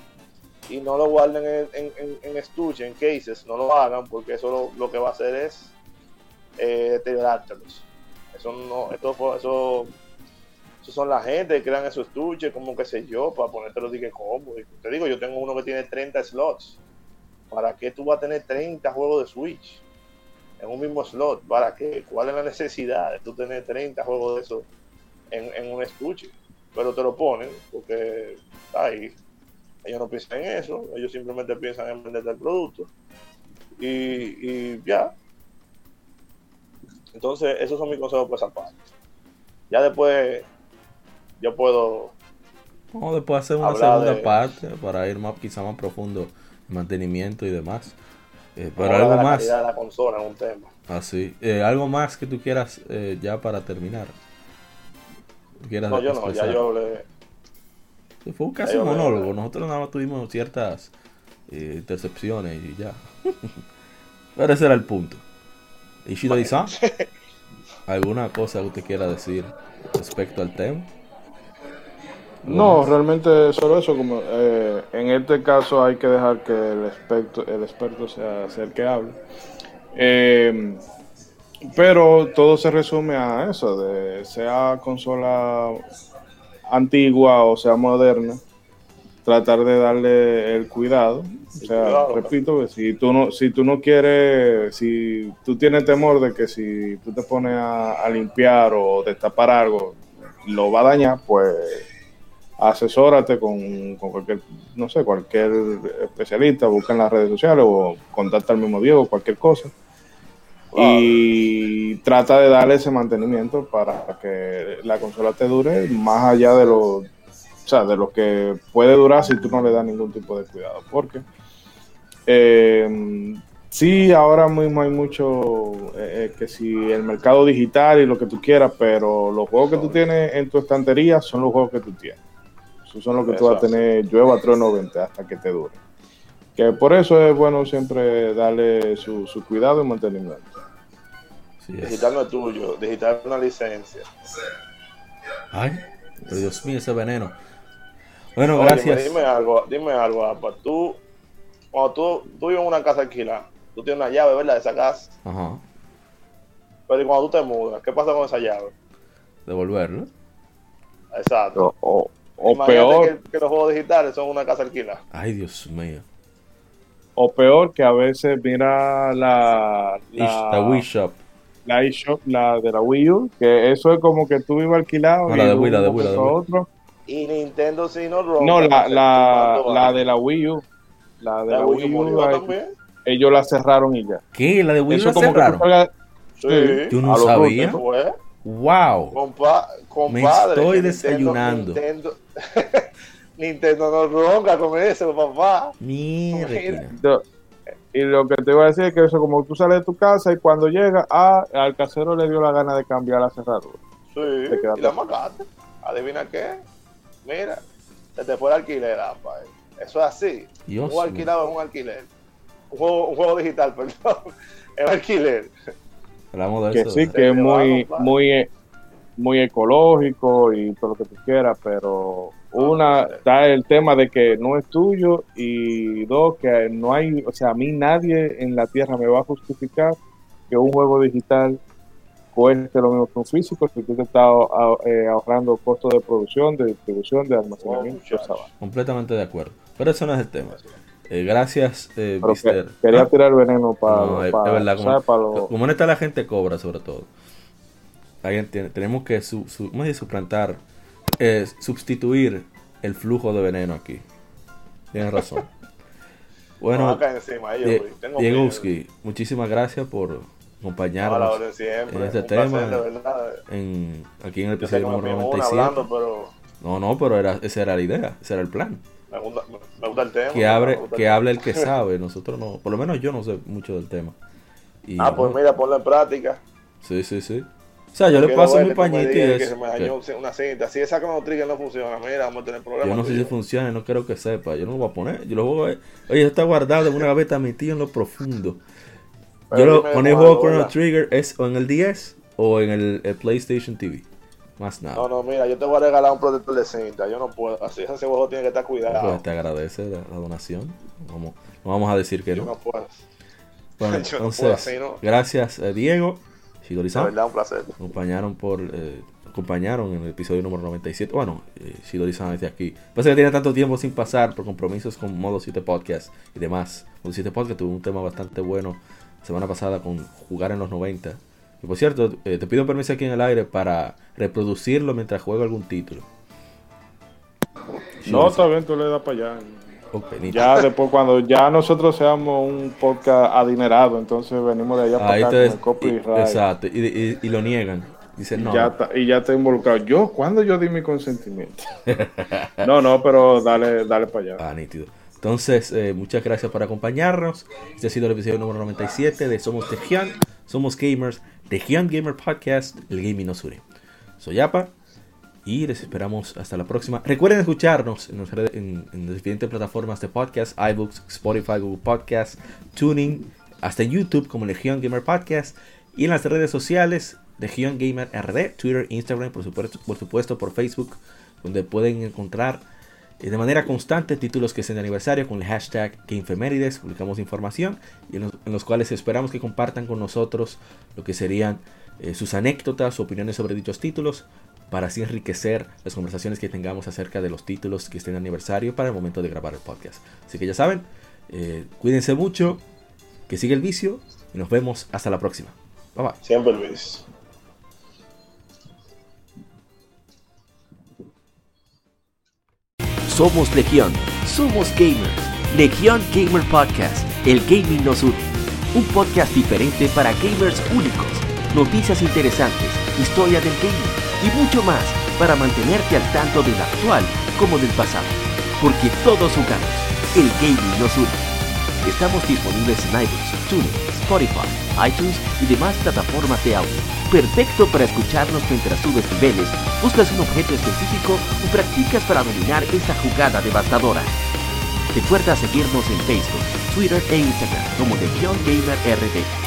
Y no lo guarden en, en, en, estuche, en cases. No lo hagan porque eso lo, lo que va a hacer es eh, deteriorártelos. Eso no, esto, eso, eso son la gente que crean esos estuches, como que sé yo, para ponértelo de que cómodo. Y Te digo, yo tengo uno que tiene 30 slots. ¿Para qué tú vas a tener 30 juegos de Switch en un mismo slot? ¿Para qué? ¿Cuál es la necesidad de tú tener 30 juegos de esos en, en un estuche? Pero te lo ponen porque ahí ellos no piensan en eso, ellos simplemente piensan en venderte el producto. Y, y ya. Entonces, esos son mis consejos por esa parte. Ya después yo puedo Vamos después hacer una segunda de- parte para ir más, quizá más profundo en mantenimiento y demás. Eh, pero algo la más, de la consola un tema. así, eh, algo más que tú quieras eh, ya para terminar. ¿Tú quieras No, yo no, ya yo hablé. Fue un hablé, monólogo. Nosotros nada más tuvimos ciertas eh, intercepciones y ya. Pero ese era el punto. Ishido-san, ¿alguna cosa que usted quiera decir respecto al tema? No, realmente solo eso. Como eh, en este caso hay que dejar que el experto, el experto sea, sea el que hable. Eh, pero todo se resume a eso, de sea consola antigua o sea moderna, tratar de darle el cuidado. O sea, Cuidado. repito, que si tú no, si tú no quieres, si tú tienes temor de que si tú te pones a, a limpiar o destapar algo, lo va a dañar, pues asesórate con, con cualquier, no sé, cualquier especialista, busca en las redes sociales o contacta al mismo Diego, cualquier cosa. Y trata de darle ese mantenimiento para que la consola te dure más allá de lo, o sea, de lo que puede durar si tú no le das ningún tipo de cuidado. Porque eh, sí, ahora mismo hay mucho eh, eh, que si el mercado digital y lo que tú quieras, pero los juegos que tú tienes en tu estantería son los juegos que tú tienes. Esos son los que tú vas a tener llueva 390 hasta que te dure. Que por eso es bueno siempre darle su, su cuidado y mantenimiento. Digital no es tuyo, digital es una licencia. Ay, pero Dios mío, ese veneno. Bueno, gracias. Dime algo, dime algo, Apa. Tú, cuando tú, tú vives en una casa alquilada, tú tienes una llave, ¿verdad? De esa casa. Ajá, Pero ¿y cuando tú te mudas, ¿qué pasa con esa llave? devolverlo. Exacto. O, o- peor, Que, que los juegos digitales son una casa alquilada. Ay, Dios mío. o peor que a veces mira la, Ish, la, the Wii Shop. La eShop, la de la Wii U, que eso es como que tú vives alquilado No, y la de Wii, la de Wii, la de a Wii. otro. Y Nintendo si no rompe, No, la, la, ¿cuánto la de la Wii U. La de la, La Wii U U, también. ellos la cerraron y ya. ¿Qué? ¿La de Wii Eso la como que tú cerraron? salgas- Sí, Yo no sabía. fue. Wow. Compa Me compadre. estoy desayunando. Nintendo, Nintendo no ronca con eso, papá. Mierda. Y lo que te iba a decir es que eso, como tú sales de tu casa y cuando llega, ah, al casero le dio la gana de cambiar la cerradura. Sí, y la marcaste. Adivina qué. Mira, se te fue el alquiler, apa. Eso es así. Dios un alquilado es un alquiler. Un juego, un juego digital, perdón. Es alquiler. Hablamos de Que eso. sí, ¿verdad? que es muy, muy, eh, muy ecológico y todo lo que tú quieras, pero una, está el tema de que no es tuyo y dos, que no hay, o sea, a mí nadie en la tierra me va a justificar que un juego digital cueste lo mismo que un físico si tú te estás eh, ahorrando costos de producción, de distribución, de almacenamiento, Oh. Completamente de acuerdo. Pero eso no es el tema. Eh, gracias, eh, que- Mister. quería Ah, tirar veneno para, no, es- verdad, como- los- Como neta la gente cobra, sobre todo. Tiene- tenemos que su, su- suplantar, eh, sustituir el flujo de veneno aquí. Tienes razón. Bueno. Tengo Diegowski, muchísimas gracias por acompañarnos siempre. en este tema. placer, en, aquí en el episodio me número fui en una 97. hablando, pero No, no, pero era, esa era la idea, ese era el plan. me gusta, me gusta el tema. Que, abre, que el- hable el que sabe, nosotros no, por lo menos yo no sé mucho del tema. Y, Ah, pues mira, ponlo en práctica. Sí, sí, sí. O sea, yo le paso ver mi pañito y eso. Que se me dañó una cinta. Si esa trigger no funciona, mira, vamos a tener problemas. Yo no sé si funciona, no quiero que sepa. Yo no lo voy a poner. Yo lo voy a... Oye, está guardado en una gaveta metido en lo profundo. Pero Yo lo, con el juego Chrono. Trigger es o en el 10 o en el, el PlayStation TV. Más nada. No, no, mira, yo te voy a regalar un protector de cinta. Yo no puedo. Así ese juego tiene que estar cuidado. Pues te agradece la, la donación. Vamos, no vamos a decir que yo no. no puedo. Bueno, yo no puedo entonces, así, ¿no? gracias eh, Diego, De verdad, un placer. acompañaron por eh, acompañaron en el episodio número 97 bueno eh, Shidori-san desde aquí pasa que tiene tanto tiempo sin pasar por compromisos con Modo 7 Podcast y demás Modo 7 Podcast tuvo un tema bastante bueno la semana pasada con jugar en los 90 y por cierto eh, te pido permiso aquí en el aire para reproducirlo mientras juego algún título No, está bien, tú le das para allá. Ya después, cuando ya nosotros seamos un podcast adinerado, entonces venimos de allá para acá con copyright. exacto y, y- y lo niegan dicen no Ya está- y ya está involucrado. Yo, ¿cuándo yo di mi consentimiento? no, no, pero dale, dale para allá. Ah, nítido. Entonces, eh, muchas gracias por acompañarnos. Este ha sido el episodio número 97 de Somos Tejian, Somos Gamers, Tejian Gamer Podcast, el gaming nos une. Soy Apa y les esperamos hasta la próxima. Recuerden escucharnos en, en- las diferentes plataformas de podcast, iBooks, Spotify, Google Podcast, Tuning, hasta YouTube como Legion Gamer Podcast y en las redes sociales Legion Gamer RD, Twitter, Instagram, por supuesto, por supuesto por Facebook, donde pueden encontrar eh, de manera constante títulos que estén de aniversario con el hashtag GameFemérides. Publicamos información y en los, cuales esperamos que compartan con nosotros lo que serían eh, sus anécdotas opiniones sobre dichos títulos para así enriquecer las conversaciones que tengamos acerca de los títulos que estén de aniversario para el momento de grabar el podcast. Así que ya saben, eh, cuídense mucho, que siga el vicio y nos vemos hasta la próxima. Bye bye. Siempre Luis. Somos Legión, somos gamers. Legión Gamer Podcast, el gaming nos une. Un podcast diferente para gamers únicos, noticias interesantes, historia del gaming y mucho más para mantenerte al tanto del actual como del pasado. Porque todos jugamos, el gaming nos une. Estamos disponibles en iBooks, TuneIn, Spotify, iTunes y demás plataformas de audio. Perfecto para escucharnos mientras subes niveles, buscas un objeto específico o practicas para dominar esta jugada devastadora. Recuerda seguirnos en Facebook, Twitter e Instagram como Legión Gamer RD